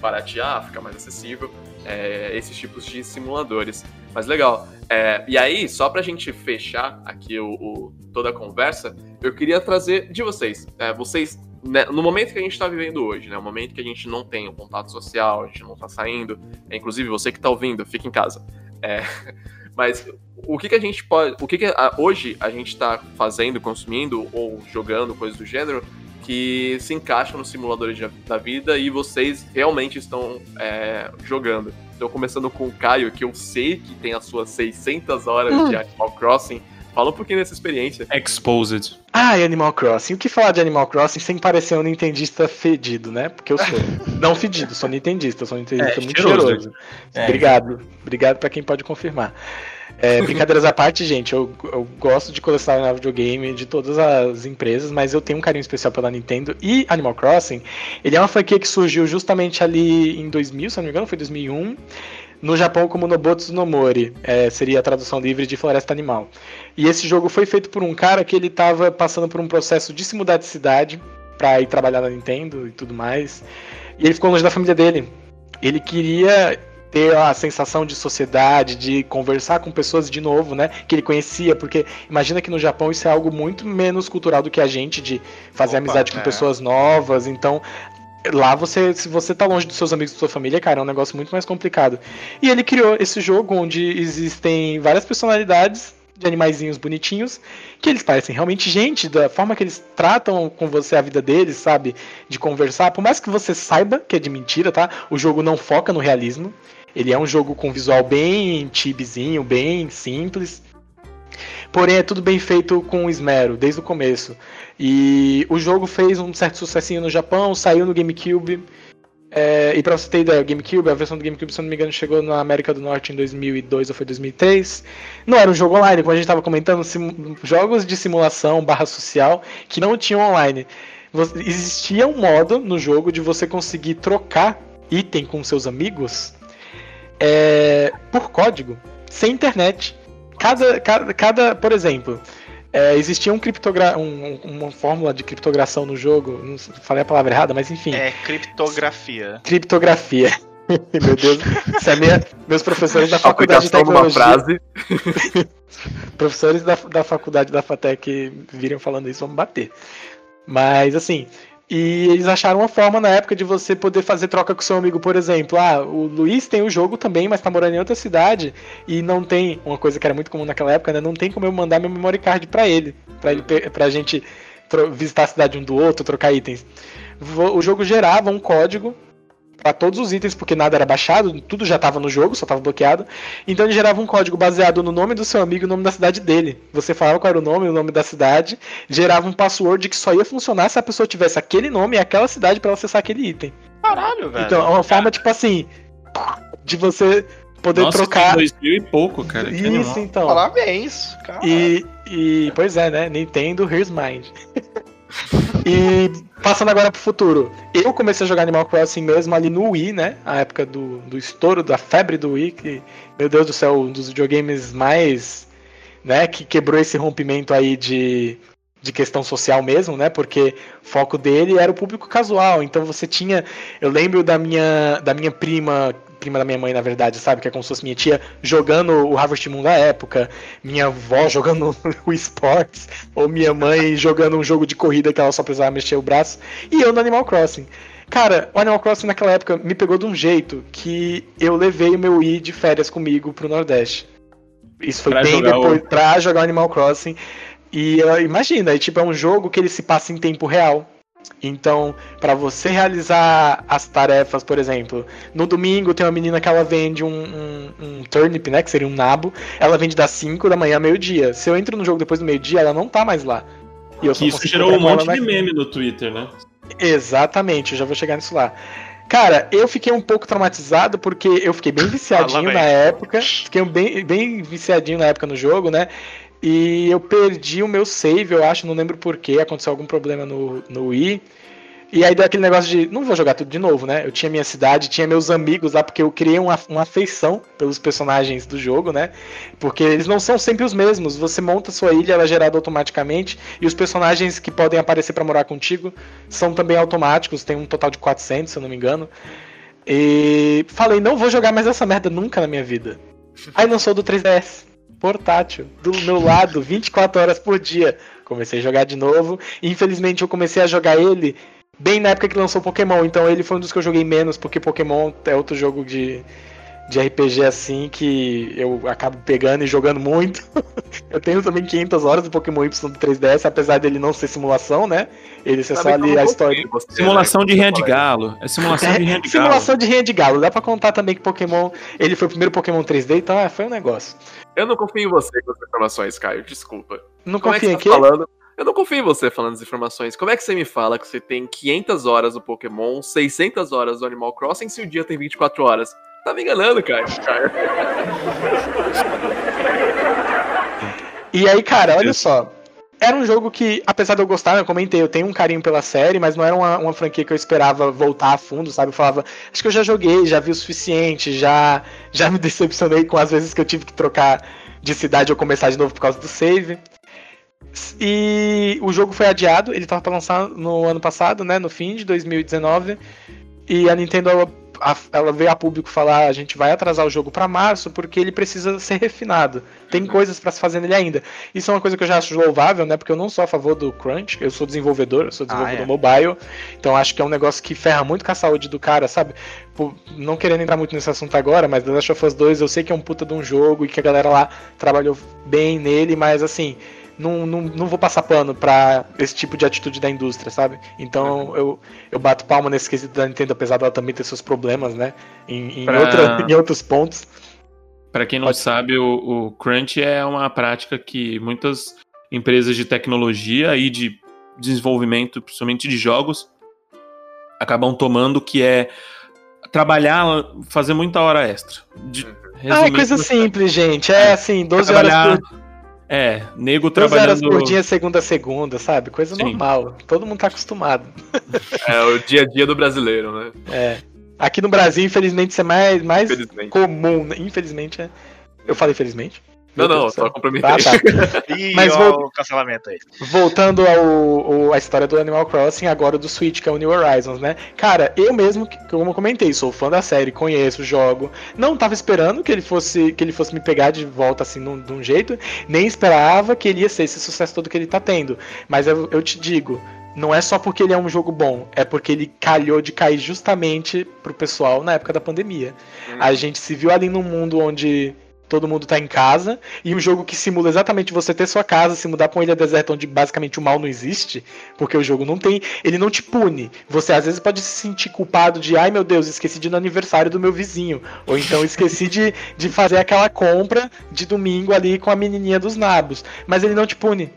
baratear, ficar mais acessível é, esses tipos de simuladores. Mas legal. É, e aí, só pra gente fechar aqui o, o- toda a conversa, eu queria trazer de vocês. É, vocês, né, no momento que a gente tá vivendo hoje, né? O momento que a gente não tem o contato social, a gente não tá saindo, é, inclusive você que tá ouvindo, fica em casa. Mas o que, que a gente pode. O que, que a- hoje a gente tá fazendo, consumindo ou jogando, coisas do gênero, que se encaixa nos simuladores de- da vida e vocês realmente estão é, jogando. Então, começando com o Caio, que eu sei que tem as suas 600 horas de Animal Crossing. Fala um pouquinho dessa experiência. Exposed. Ah, e Animal Crossing. O que falar de Animal Crossing sem parecer um nintendista fedido, né? Porque eu sou. [laughs] Não fedido, sou nintendista, sou nintendista É, muito cheiroso. cheiroso. É. Obrigado. Obrigado pra quem pode confirmar. É, brincadeiras à parte, gente, eu, eu gosto de colecionar videogame de todas as empresas, mas eu tenho um carinho especial pela Nintendo e Animal Crossing. Ele é uma franquia que surgiu justamente ali em 2000, se não me engano, foi 2001. No Japão, como Nobotsu no Mori, é, seria a tradução livre de Floresta Animal. E esse jogo foi feito por um cara que ele estava passando por um processo de se mudar de cidade para ir trabalhar na Nintendo e tudo mais. E ele ficou longe da família dele. Ele queria ter a sensação de sociedade, de conversar com pessoas de novo, né? Que ele conhecia, porque imagina que no Japão isso é algo muito menos cultural do que a gente, de fazer Opa, amizade com é. pessoas novas. Então, lá você, se você tá longe dos seus amigos e da sua família, cara, é um negócio muito mais complicado. E ele criou esse jogo onde existem várias personalidades de animaizinhos bonitinhos, que eles parecem realmente gente, da forma que eles tratam com você a vida deles, sabe? De conversar. Por mais que você saiba que é de mentira, tá? O jogo não foca no realismo. Ele é um jogo com visual bem chibizinho, bem simples. Porém, é tudo bem feito com esmero, desde o começo. E o jogo fez um certo sucessinho no Japão, saiu no GameCube. É, e pra você ter ideia, GameCube, a versão do GameCube, se não me engano, chegou na América do Norte em 2002 ou foi 2003. Não era um jogo online, como a gente tava comentando, jogos de simulação barra social que não tinham online. Existia um modo no jogo de você conseguir trocar item com seus amigos é, por código, sem internet. Cada, cada, cada por exemplo, é, existia um criptogra um- uma fórmula de criptogração no jogo, não falei a palavra errada, mas enfim, É criptografia. criptografia. [laughs] Meu Deus, isso é minha, meus professores da faculdade de tecnologia, frase. [laughs] professores da, da faculdade da FATEC viram falando isso, vamos bater. Mas assim, e eles acharam uma forma na época de você poder fazer troca com seu amigo, por exemplo. Ah, o Luiz tem o jogo também, mas tá morando em outra cidade e não tem, uma coisa que era muito comum naquela época, né? Não tem como eu mandar meu memory card pra ele, pra, ele, pra gente visitar a cidade um do outro, trocar itens. O jogo gerava um código para todos os itens, porque nada era baixado, tudo já estava no jogo, só estava bloqueado. Então ele gerava um código baseado no nome do seu amigo e o nome da cidade dele. Você falava qual era o nome e o nome da cidade, gerava um password que só ia funcionar se a pessoa tivesse aquele nome e aquela cidade para acessar aquele item. Caralho, velho. Então é uma forma tipo assim de você poder Nossa, trocar. dois mil e pouco, cara. que animal. Isso então. Parabéns. Caralho. E, e pois é, né? Nintendo Here's Mind. [laughs] e passando agora pro futuro. Eu comecei a jogar Animal Crossing mesmo ali no Wii, né? A época do, do estouro, da febre do Wii, que, meu Deus do céu, um dos videogames mais. né? Que quebrou esse rompimento aí de, de questão social mesmo, né? Porque o foco dele era o público casual. Então você tinha. Eu lembro da minha, da minha prima. Prima da minha mãe, na verdade, sabe? Que é como se fosse minha tia jogando o Harvest Moon da época, minha avó [laughs] jogando o esportes, ou minha mãe jogando um jogo de corrida que ela só precisava mexer o braço, e eu no Animal Crossing. Cara, o Animal Crossing naquela época me pegou de um jeito que eu levei o meu Wii de férias comigo pro Nordeste. Isso foi Pra bem depois, o- pra jogar o Animal Crossing. E uh, imagina, é, tipo, é um jogo que ele se passa em tempo real. Então, pra você realizar as tarefas, por exemplo, no domingo tem uma menina que ela vende um, um, um turnip, né? Que seria um nabo. Ela vende das 5 da manhã ao meio-dia. Se eu entro no jogo depois do meio-dia, ela não tá mais lá. E eu Que isso gerou um monte de meme no Twitter, né? Exatamente, eu já vou chegar nisso lá. Cara, eu fiquei um pouco traumatizado porque eu fiquei bem viciadinho na época. Fiquei bem, bem viciadinho na época no jogo, né? E eu perdi o meu save, eu acho, não lembro porquê, aconteceu algum problema no, no Wii. E aí deu aquele negócio de, não vou jogar tudo de novo, né? Eu tinha minha cidade, tinha meus amigos lá, porque eu criei uma, uma afeição pelos personagens do jogo, né? Porque eles não são sempre os mesmos. Você monta sua ilha, ela é gerada automaticamente, e os personagens que podem aparecer pra morar contigo são também automáticos, tem um total de 400, se eu não me engano. E falei, não vou jogar mais essa merda nunca na minha vida. Aí lançou do 3DS, portátil, do meu lado, 24 horas por dia. Comecei a jogar de novo. Infelizmente eu comecei a jogar ele bem na época que lançou Pokémon. Então ele foi um dos que eu joguei menos, porque Pokémon é outro jogo de, de RPG assim que eu acabo pegando e jogando muito. [laughs] eu tenho também 500 horas do Pokémon Y do 3DS, apesar dele não ser simulação, né? Ele ser só Também ali a história. você, Simulação né, de rinha de fala galo. É simulação de rinha de galo. Simulação de rinha de galo. Dá pra contar também que Pokémon. Ele foi o primeiro Pokémon 3D, então é, foi um negócio. Eu não confio em você com as informações, Caio, desculpa. Não Como é que confia em tá falando? Eu não confio em você falando as informações. Como é que você me fala que você tem 500 horas do Pokémon, 600 horas do Animal Crossing se o dia tem 24 horas? Tá me enganando, cara. E aí, cara, olha só. Era um jogo que, apesar de eu gostar, eu comentei, eu tenho um carinho pela série, mas não era uma, uma franquia que eu esperava voltar a fundo, sabe? Eu falava, acho que eu já joguei, já vi o suficiente, já, já me decepcionei com as vezes que eu tive que trocar de cidade ou começar de novo por causa do save. E o jogo foi adiado, ele tava pra lançar no ano passado, né? No fim de 2019. E a Nintendo ela, ela veio a público falar: a gente vai atrasar o jogo para março porque ele precisa ser refinado. Tem Uhum. coisas para se fazer nele ainda. Isso é uma coisa que eu já acho louvável, né? Porque eu não sou a favor do crunch, eu sou desenvolvedor, eu sou desenvolvedor Ah, é. mobile. Então acho que é um negócio que ferra muito com a saúde do cara, sabe? Pô, não querendo entrar muito nesse assunto agora, mas The Last of Us 2 eu sei que é um puta de um jogo e que a galera lá trabalhou bem nele, mas assim, não, não, não vou passar pano pra esse tipo de atitude da indústria, sabe? Então eu, eu bato palma nesse quesito da Nintendo, apesar dela também ter seus problemas, né? Em, em, Pra- outra- em outros pontos. Pra quem não Pode- sabe, o, o crunch é uma prática que muitas empresas de tecnologia e de desenvolvimento, principalmente de jogos, acabam tomando, que é trabalhar, fazer muita hora extra. De, Ah, é coisa simples, gente. É assim, 12 horas trabalhar. por, É, nego 12 horas trabalhando. por dia, segunda a segunda, sabe? Coisa Sim. normal. Todo mundo tá acostumado. [laughs] É o dia a dia do brasileiro, né? É. Aqui no Brasil, infelizmente, isso é mais, mais Infelizmente. comum. né? Infelizmente, é. Eu falei infelizmente? Não, não, só complementei. Tá, tá. [laughs] Ih, Mas vou- o cancelamento aí. Voltando ao, ao- à história do Animal Crossing, agora do Switch, que é o New Horizons, né? Cara, eu mesmo, que- como eu comentei, sou fã da série, conheço, jogo. Não tava esperando que ele fosse que ele fosse me pegar de volta assim num, de um jeito, nem esperava que ele ia ser esse sucesso todo que ele tá tendo. Mas eu, eu te digo, não é só porque ele é um jogo bom, é porque ele calhou de cair justamente pro pessoal na época da pandemia. Hum. A gente se viu ali num mundo onde todo mundo tá em casa e um jogo que simula exatamente você ter sua casa, se mudar pra uma ilha deserta onde basicamente o mal não existe, porque o jogo não tem, ele não te pune. Você às vezes pode se sentir culpado de, ai meu Deus, esqueci de ir no aniversário do meu vizinho, ou então esqueci de, de fazer aquela compra de domingo ali com a menininha dos nabos, mas ele não te pune.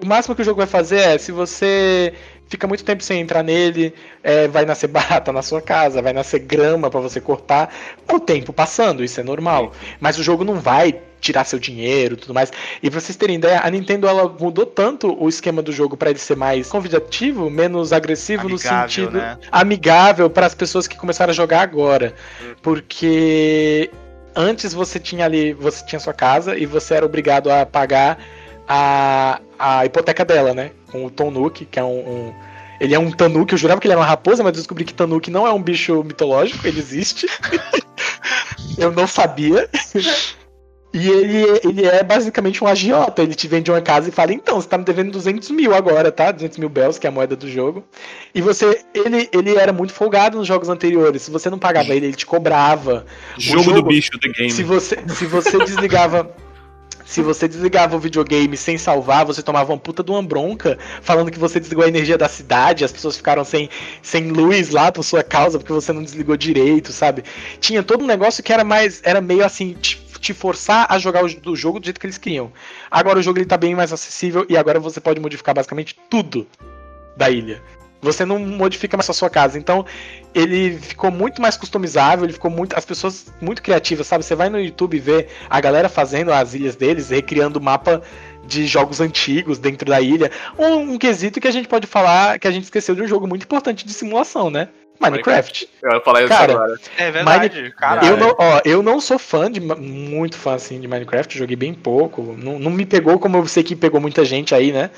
O máximo que o jogo vai fazer é, se você fica muito tempo sem entrar nele, é, vai nascer [laughs] barata na sua casa, vai nascer grama pra você cortar, com o tempo passando, isso é normal. Mas o jogo não vai tirar seu dinheiro e tudo mais. E pra vocês terem ideia, a Nintendo ela mudou tanto o esquema do jogo pra ele ser mais convidativo, menos agressivo no Amigável, sentido né? amigável para as pessoas que começaram a jogar agora. Porque antes você tinha ali, você tinha sua casa e você era obrigado a pagar a, a hipoteca dela, né? Com o Tanuki, que é um, um- Ele é um Tanuki, eu jurava que ele era uma raposa, mas descobri que Tanuki não é um bicho mitológico, ele existe. [laughs] eu não sabia. E ele, ele é basicamente um agiota. Ele te vende uma casa e fala: então, você tá me devendo 200 mil agora, tá? 200 mil bells, que é a moeda do jogo. E você. Ele, ele era muito folgado nos jogos anteriores. Se você não pagava ele, ele te cobrava. Jogo, jogo- do bicho, The Game. Se você, se você desligava. Se você desligava o videogame sem salvar, você tomava uma puta de uma bronca, falando que você desligou a energia da cidade, as pessoas ficaram sem, sem luz lá por sua causa, porque você não desligou direito, sabe? Tinha todo um negócio que era mais. Era meio assim, te, te forçar a jogar o, do jogo do jeito que eles queriam. Agora o jogo ele tá bem mais acessível e agora você pode modificar basicamente tudo da ilha. Você não modifica mais só a sua casa. Então, ele ficou muito mais customizável, ele ficou muito. As pessoas muito criativas, sabe? Você vai no YouTube e vê a galera fazendo as ilhas deles, recriando o mapa de jogos antigos dentro da ilha. Um, um quesito que a gente pode falar que a gente esqueceu de um jogo muito importante de simulação, né? Minecraft. Eu ia falar isso Cara, agora. É verdade, cara. Eu não, ó, eu não sou fã de muito fã assim de Minecraft, joguei bem pouco, não, não me pegou como eu sei que pegou muita gente aí, né?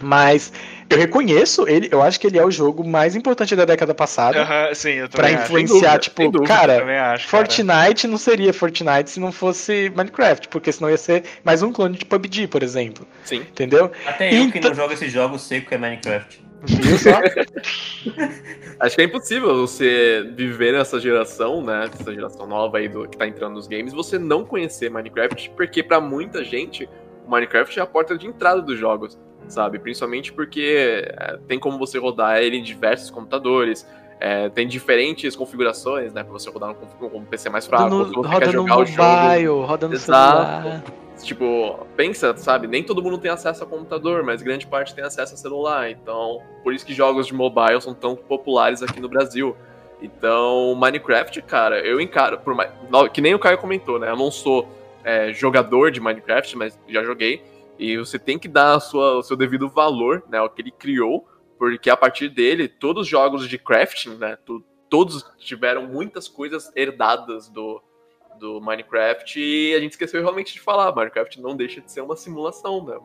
Mas eu reconheço ele, eu acho que ele é o jogo mais importante da década passada Aham, sim, eu pra também acho. influenciar, dúvida, tipo, dúvida, cara, acho, cara. Fortnite não seria Fortnite se não fosse Minecraft, porque senão ia ser mais um clone de PUBG, por exemplo. Sim. Entendeu? Até eu que Então- não jogo esse jogo sei o que é Minecraft. Viu só? [laughs] Acho que é impossível você viver nessa geração, né? Essa geração nova aí do, que tá entrando nos games, você não conhecer Minecraft, porque pra muita gente, o Minecraft é a porta de entrada dos jogos, sabe? Principalmente porque é, tem como você rodar ele em diversos computadores. é, tem diferentes configurações, né? Pra você rodar no, com um PC mais fraco. No, você roda quer no jogar o jogo. mobile, roda no Exato. celular. Tipo, pensa, sabe? Nem todo mundo tem acesso a computador, mas grande parte tem acesso a celular. Então, por isso que jogos de mobile são tão populares aqui no Brasil. Então, Minecraft, cara, eu encaro. Por mais, que nem o Caio comentou, né? Eu não sou é, jogador de Minecraft, mas já joguei. E você tem que dar sua, o seu devido valor, né? Ao que ele criou, porque a partir dele, todos os jogos de crafting, né? todos tiveram muitas coisas herdadas do, do Minecraft e a gente esqueceu realmente de falar. Minecraft não deixa de ser uma simulação, né?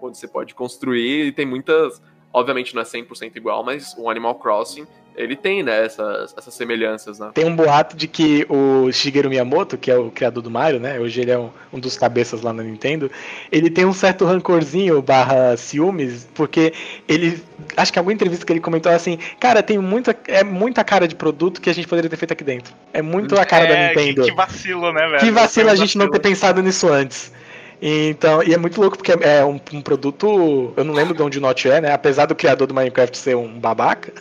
Onde você pode construir e tem muitas. Obviamente não é 100% igual, mas o Animal Crossing ele tem, né, essas, essas semelhanças, né? Tem um boato de que o Shigeru Miyamoto, que é o criador do Mario, né? Hoje ele é um, um dos cabeças lá na Nintendo. Ele tem um certo rancorzinho barra ciúmes, porque ele. Acho que em alguma entrevista que ele comentou assim, cara, tem muita. É muita cara de produto que a gente poderia ter feito aqui dentro. É muito a cara é, da Nintendo. Que, que vacilo, né, velho? Que vacilo a gente não ter pensado nisso antes. Então, e é muito louco porque é um, um, produto. Eu não lembro de onde o Notch é, né? Apesar do criador do Minecraft ser um babaca,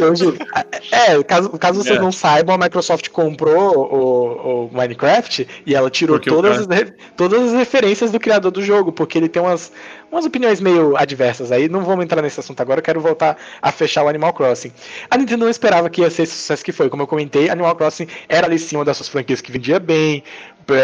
Hoje, é, caso, caso vocês é. não saibam, a Microsoft comprou o, o Minecraft e ela tirou todas, cara... as, todas as referências do criador do jogo, porque ele tem umas, umas opiniões meio adversas aí. Não vamos entrar nesse assunto agora, eu quero voltar a fechar o Animal Crossing. A Nintendo não esperava que ia ser esse sucesso que foi. Como eu comentei, Animal Crossing era ali sim uma dessas franquias que vendia bem,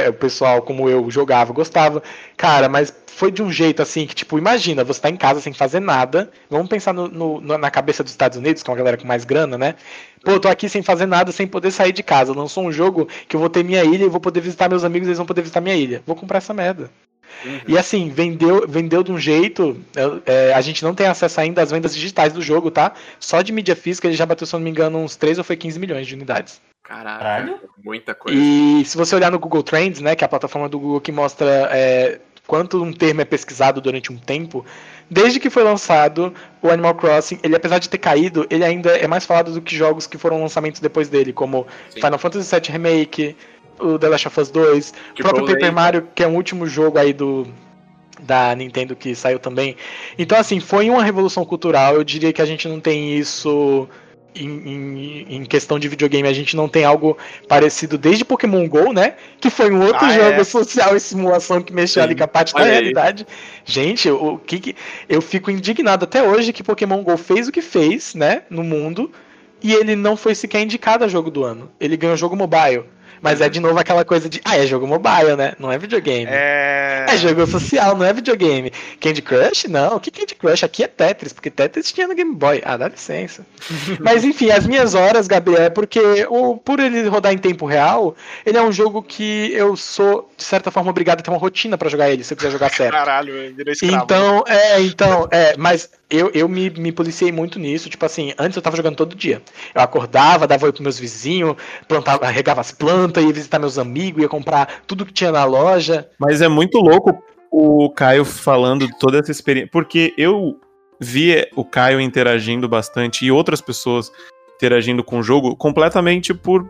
o pessoal como eu jogava, gostava. Cara, mas foi de um jeito assim que, tipo, imagina, você tá em casa sem fazer nada. Vamos pensar no, no, na cabeça dos Estados Unidos, que é uma galera com mais grana, né? Pô, eu tô aqui sem fazer nada, sem poder sair de casa. Lançou um jogo que eu vou ter minha ilha e vou poder visitar meus amigos, eles vão poder visitar minha ilha. Vou comprar essa merda. Uhum. E assim, vendeu, vendeu de um jeito. É, a gente não tem acesso ainda às vendas digitais do jogo, tá? Só de mídia física ele já bateu, se eu não me engano, uns 3 ou foi 15 milhões de unidades. Caralho, muita coisa. E se você olhar no Google Trends, né, que é a plataforma do Google que mostra é, quanto um termo é pesquisado durante um tempo, desde que foi lançado o Animal Crossing, ele apesar de ter caído, ele ainda é mais falado do que jogos que foram lançamentos depois dele, como Sim. Final Fantasy VII Remake, o The Last of Us 2, o próprio Paper Mario, que é o último jogo aí do da Nintendo que saiu também. Então assim, foi uma revolução cultural, eu diria que a gente não tem isso em, em, em, questão de videogame, a gente não tem algo parecido desde Pokémon GO, né? Que foi um outro ah, jogo é? social e [laughs] simulação que mexeu Sim. ali com a parte Olha da aí. realidade. Gente, o que, que eu fico indignado até hoje que Pokémon GO fez o que fez, né? No mundo. E ele não foi sequer indicado a jogo do ano. Ele ganhou jogo mobile. Mas é de novo aquela coisa de, ah, é jogo mobile, né? Não é videogame. É... é jogo social, não é videogame. Candy Crush? Não. O que Candy Crush? Aqui é Tetris, porque Tetris tinha no Game Boy. Ah, dá licença. [laughs] Mas enfim, as minhas horas, Gabriel, é porque o, por ele rodar em tempo real, ele é um jogo que eu sou, de certa forma, obrigado a ter uma rotina para jogar ele, se eu quiser jogar certo. Caralho, virou escravo. Então, é, então, é, mas eu, eu me, me policiei muito nisso. Tipo assim, antes eu tava jogando todo dia. Eu acordava, dava oi pros meus vizinhos, plantava, regava as plantas, ia visitar meus amigos, ia comprar tudo que tinha na loja. Mas é muito louco o Caio falando toda essa experiência. Porque eu vi o Caio interagindo bastante e outras pessoas interagindo com o jogo completamente por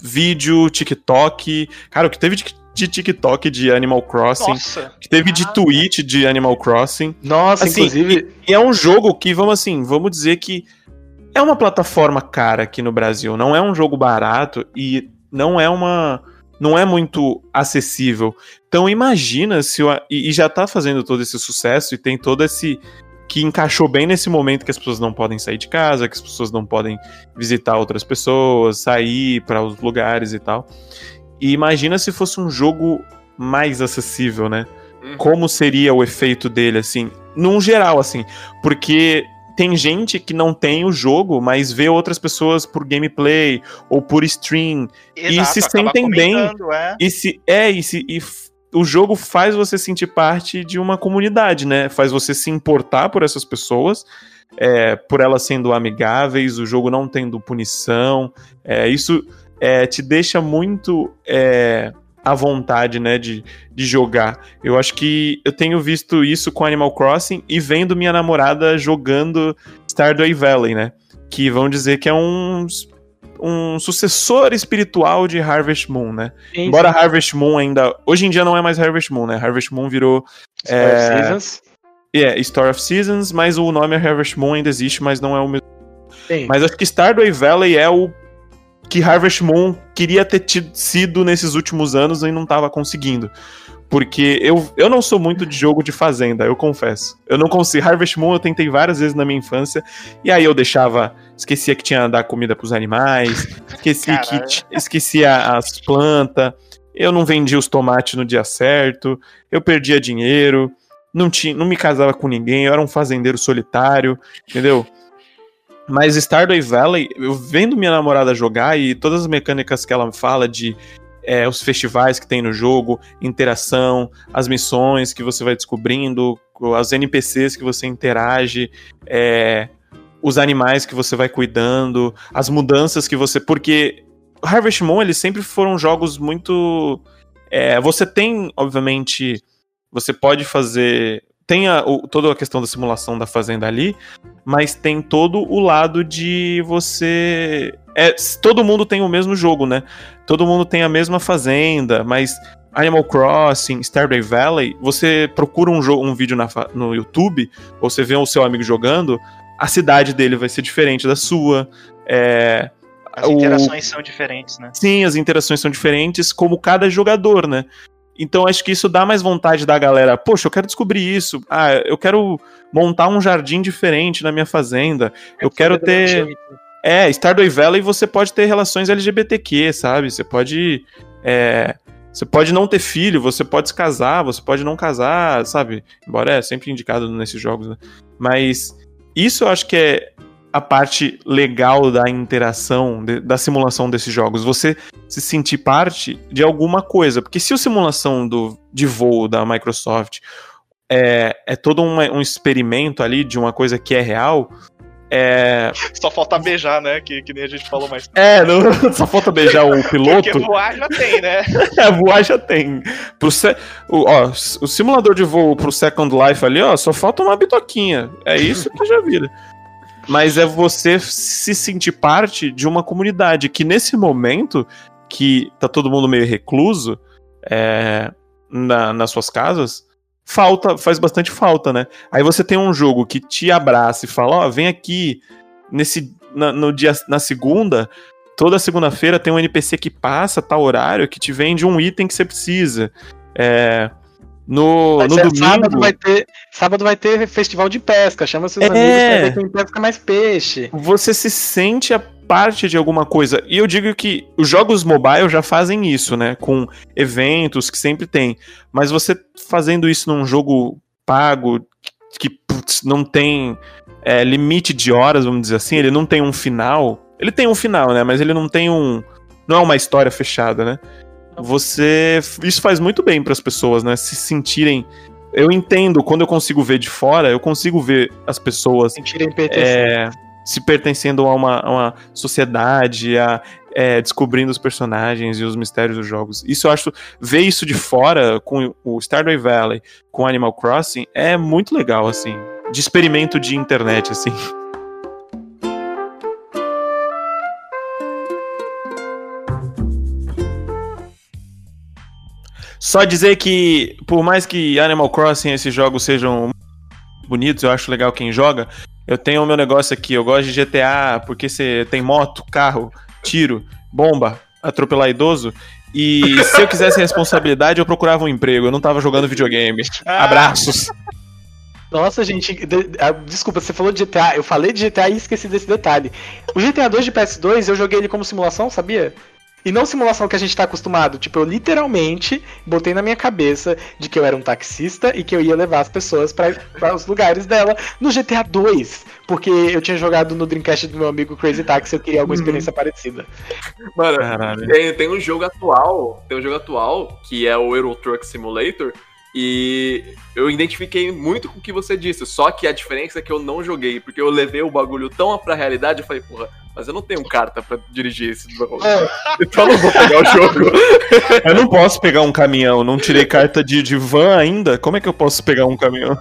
vídeo, TikTok. Cara, o que teve de de TikTok de Animal Crossing, Nossa. que teve de Twitch de Animal Crossing. Nossa, assim, inclusive. E, é um jogo que, vamos assim, vamos dizer que é uma plataforma cara aqui no Brasil. Não é um jogo barato e não é uma. Não é muito acessível. Então imagina se. O, e, e já tá fazendo todo esse sucesso e tem todo esse que encaixou bem nesse momento que as pessoas não podem sair de casa, que as pessoas não podem visitar outras pessoas, sair para os lugares e tal. E imagina se fosse um jogo mais acessível, né? Uhum. Como seria o efeito dele, assim, num geral, assim. Porque tem gente que não tem o jogo, mas vê outras pessoas por gameplay ou por stream Exato, e se sentem bem. É. E se é e se e o jogo faz você sentir parte de uma comunidade, né? Faz você se importar por essas pessoas, é, por elas sendo amigáveis, o jogo não tendo punição. É, isso é, te deixa muito à vontade, né, de, de jogar. Eu acho que eu tenho visto isso com Animal Crossing e vendo minha namorada jogando Stardew Valley, né, que vão dizer que é um um sucessor espiritual de Harvest Moon, né? Sim, Embora Harvest Moon ainda. Hoje em dia não é mais Harvest Moon, né? Harvest Moon virou. Story é... of Seasons? É, yeah, Story of Seasons, mas o nome é Harvest Moon ainda existe, mas não é o mesmo. Sim. Mas acho que Stardew Valley é o que Harvest Moon queria ter tido, sido nesses últimos anos e não estava conseguindo. Porque eu, eu não sou muito de jogo de fazenda, eu confesso. Eu não consigo. Harvest Moon eu tentei várias vezes na minha infância. E aí eu deixava. Esquecia que tinha dar comida pros animais. Esqueci que esquecia as plantas. Eu não vendia os tomates no dia certo. Eu perdia dinheiro. Não, tinha, não me casava com ninguém. Eu era um fazendeiro solitário. Entendeu? Mas Stardew Valley, eu vendo minha namorada jogar e todas as mecânicas que ela fala de é, os festivais que tem no jogo, interação, as missões que você vai descobrindo, as NPCs que você interage, é, os animais que você vai cuidando, as mudanças que você. Porque Harvest Moon, eles sempre foram jogos muito. é, você tem, obviamente, você pode fazer. Tem a, o- toda a questão da simulação da fazenda ali, mas tem todo o lado de você. É, todo mundo tem o mesmo jogo, né? Todo mundo tem a mesma fazenda, mas Animal Crossing, Stardew Valley, você procura um, jogo, um vídeo na no YouTube, ou você vê o seu amigo jogando, a cidade dele vai ser diferente da sua. É, As o- interações são diferentes, né? Sim, as interações são diferentes, como cada jogador, né? Então acho que isso dá mais vontade da galera. Poxa, eu quero descobrir isso. Ah, eu quero montar um jardim diferente na minha fazenda. Eu quero ter. É, Stardew Valley você pode ter relações LGBTQ, sabe? Você pode. é, Você pode não ter filho, você pode se casar, você pode não casar, sabe? Embora é sempre indicado nesses jogos, né? Mas isso eu acho que é a parte legal da interação, de- da simulação desses jogos. Você se sentir parte de alguma coisa. Porque se a simulação do, de voo da Microsoft é, é todo um, um experimento ali de uma coisa que é real, é. Só falta beijar, né? Que, que nem a gente falou mais. É, não, [laughs] só falta beijar o [laughs] piloto. Porque voar já tem, né? [laughs] É, voar já tem. Pro se... o, ó, o simulador de voo pro Second Life ali, ó, só falta uma bitoquinha. É isso que já vira. Mas é você se sentir parte de uma comunidade que nesse momento que tá todo mundo meio recluso é, na- nas suas casas, falta, faz bastante falta, né? Aí você tem um jogo que te abraça e fala, ó, vem aqui nesse na, no dia na segunda, toda segunda-feira tem um NPC que passa tal horário que te vende um item que você precisa. É, no, no domingo. sábado, vai ter, sábado vai ter festival de pesca. Chama seus É. amigos pra ver quem pesca mais peixe. você se sente a parte de alguma coisa. E eu digo que os jogos mobile já fazem isso, né? Com eventos que sempre tem. Mas você fazendo isso num jogo pago, que putz, não tem é, limite de horas, vamos dizer assim, ele não tem um final. Ele tem um final, né? Mas ele não tem um. Não é uma história fechada, né? Você. Isso faz muito bem para as pessoas, né? Se sentirem. Eu entendo, quando eu consigo ver de fora, eu consigo ver as pessoas Sentirem é, se pertencendo a uma, a uma sociedade, a, é, descobrindo os personagens e os mistérios dos jogos. Isso eu acho. Ver isso de fora com o Stardew Valley, com Animal Crossing, é muito legal, assim. De experimento de internet, assim. Só dizer que, por mais que Animal Crossing esses jogos sejam bonitos, eu acho legal quem joga. Eu tenho o meu negócio aqui, eu gosto de GTA porque você tem moto, carro, tiro, bomba, atropelar idoso. E se eu quisesse responsabilidade, eu procurava um emprego, eu não tava jogando videogame. Abraços. Nossa, gente, ah, desculpa, você falou de GTA. Eu falei de GTA e esqueci desse detalhe. O GTA 2 de PS2, eu joguei ele como simulação, sabia? E não simulação que a gente tá acostumado. Tipo, eu literalmente botei na minha cabeça de que eu era um taxista e que eu ia levar as pessoas pra pra os lugares dela no GTA 2. Porque eu tinha jogado no Dreamcast do meu amigo Crazy Taxi e eu queria alguma experiência parecida. Mano, Caralho. tem, tem um jogo atual, tem um jogo atual, que é o Euro Truck Simulator, e eu identifiquei muito com o que você disse, só que a diferença é que eu não joguei, porque eu levei o bagulho tão pra realidade, eu falei, porra, mas eu não tenho carta pra dirigir esse. Então [laughs] eu não vou pegar o jogo. [laughs] Eu não posso pegar um caminhão, não tirei carta de, de van ainda. Como é que eu posso pegar um caminhão?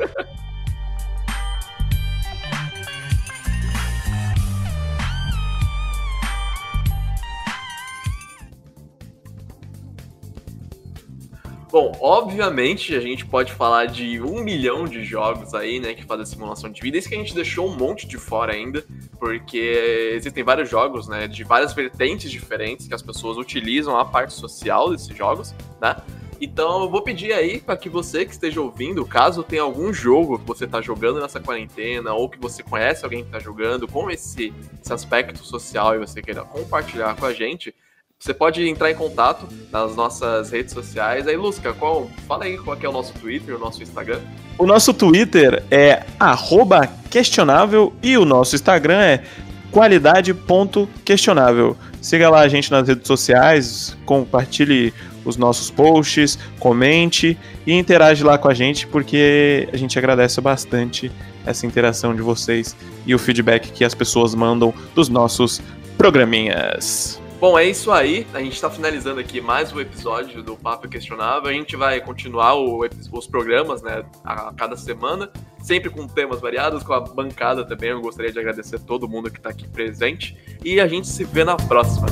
Bom, obviamente a gente pode falar de um milhão de jogos aí, né, que fazem simulação de vida. Isso que a gente deixou um monte de fora ainda, porque existem vários jogos, né, de várias vertentes diferentes que as pessoas utilizam a parte social desses jogos, né? Então eu vou pedir aí para que você que esteja ouvindo, caso tenha algum jogo que você está jogando nessa quarentena, ou que você conhece alguém que está jogando com esse, esse aspecto social e você queira compartilhar com a gente, você pode entrar em contato nas nossas redes sociais. Aí, Lusca, qual, fala aí qual é o nosso Twitter, o nosso Instagram. O nosso Twitter é questionável e o nosso Instagram é qualidade.questionável. Siga lá a gente nas redes sociais, compartilhe os nossos posts, comente e interage lá com a gente, porque a gente agradece bastante essa interação de vocês e o feedback que as pessoas mandam dos nossos programinhas. Bom, é isso aí. A gente está finalizando aqui mais um episódio do Papo Questionável. A gente vai continuar o, os programas, né, a cada semana, sempre com temas variados, com a bancada também. Eu gostaria de agradecer todo mundo que está aqui presente. E a gente se vê na próxima.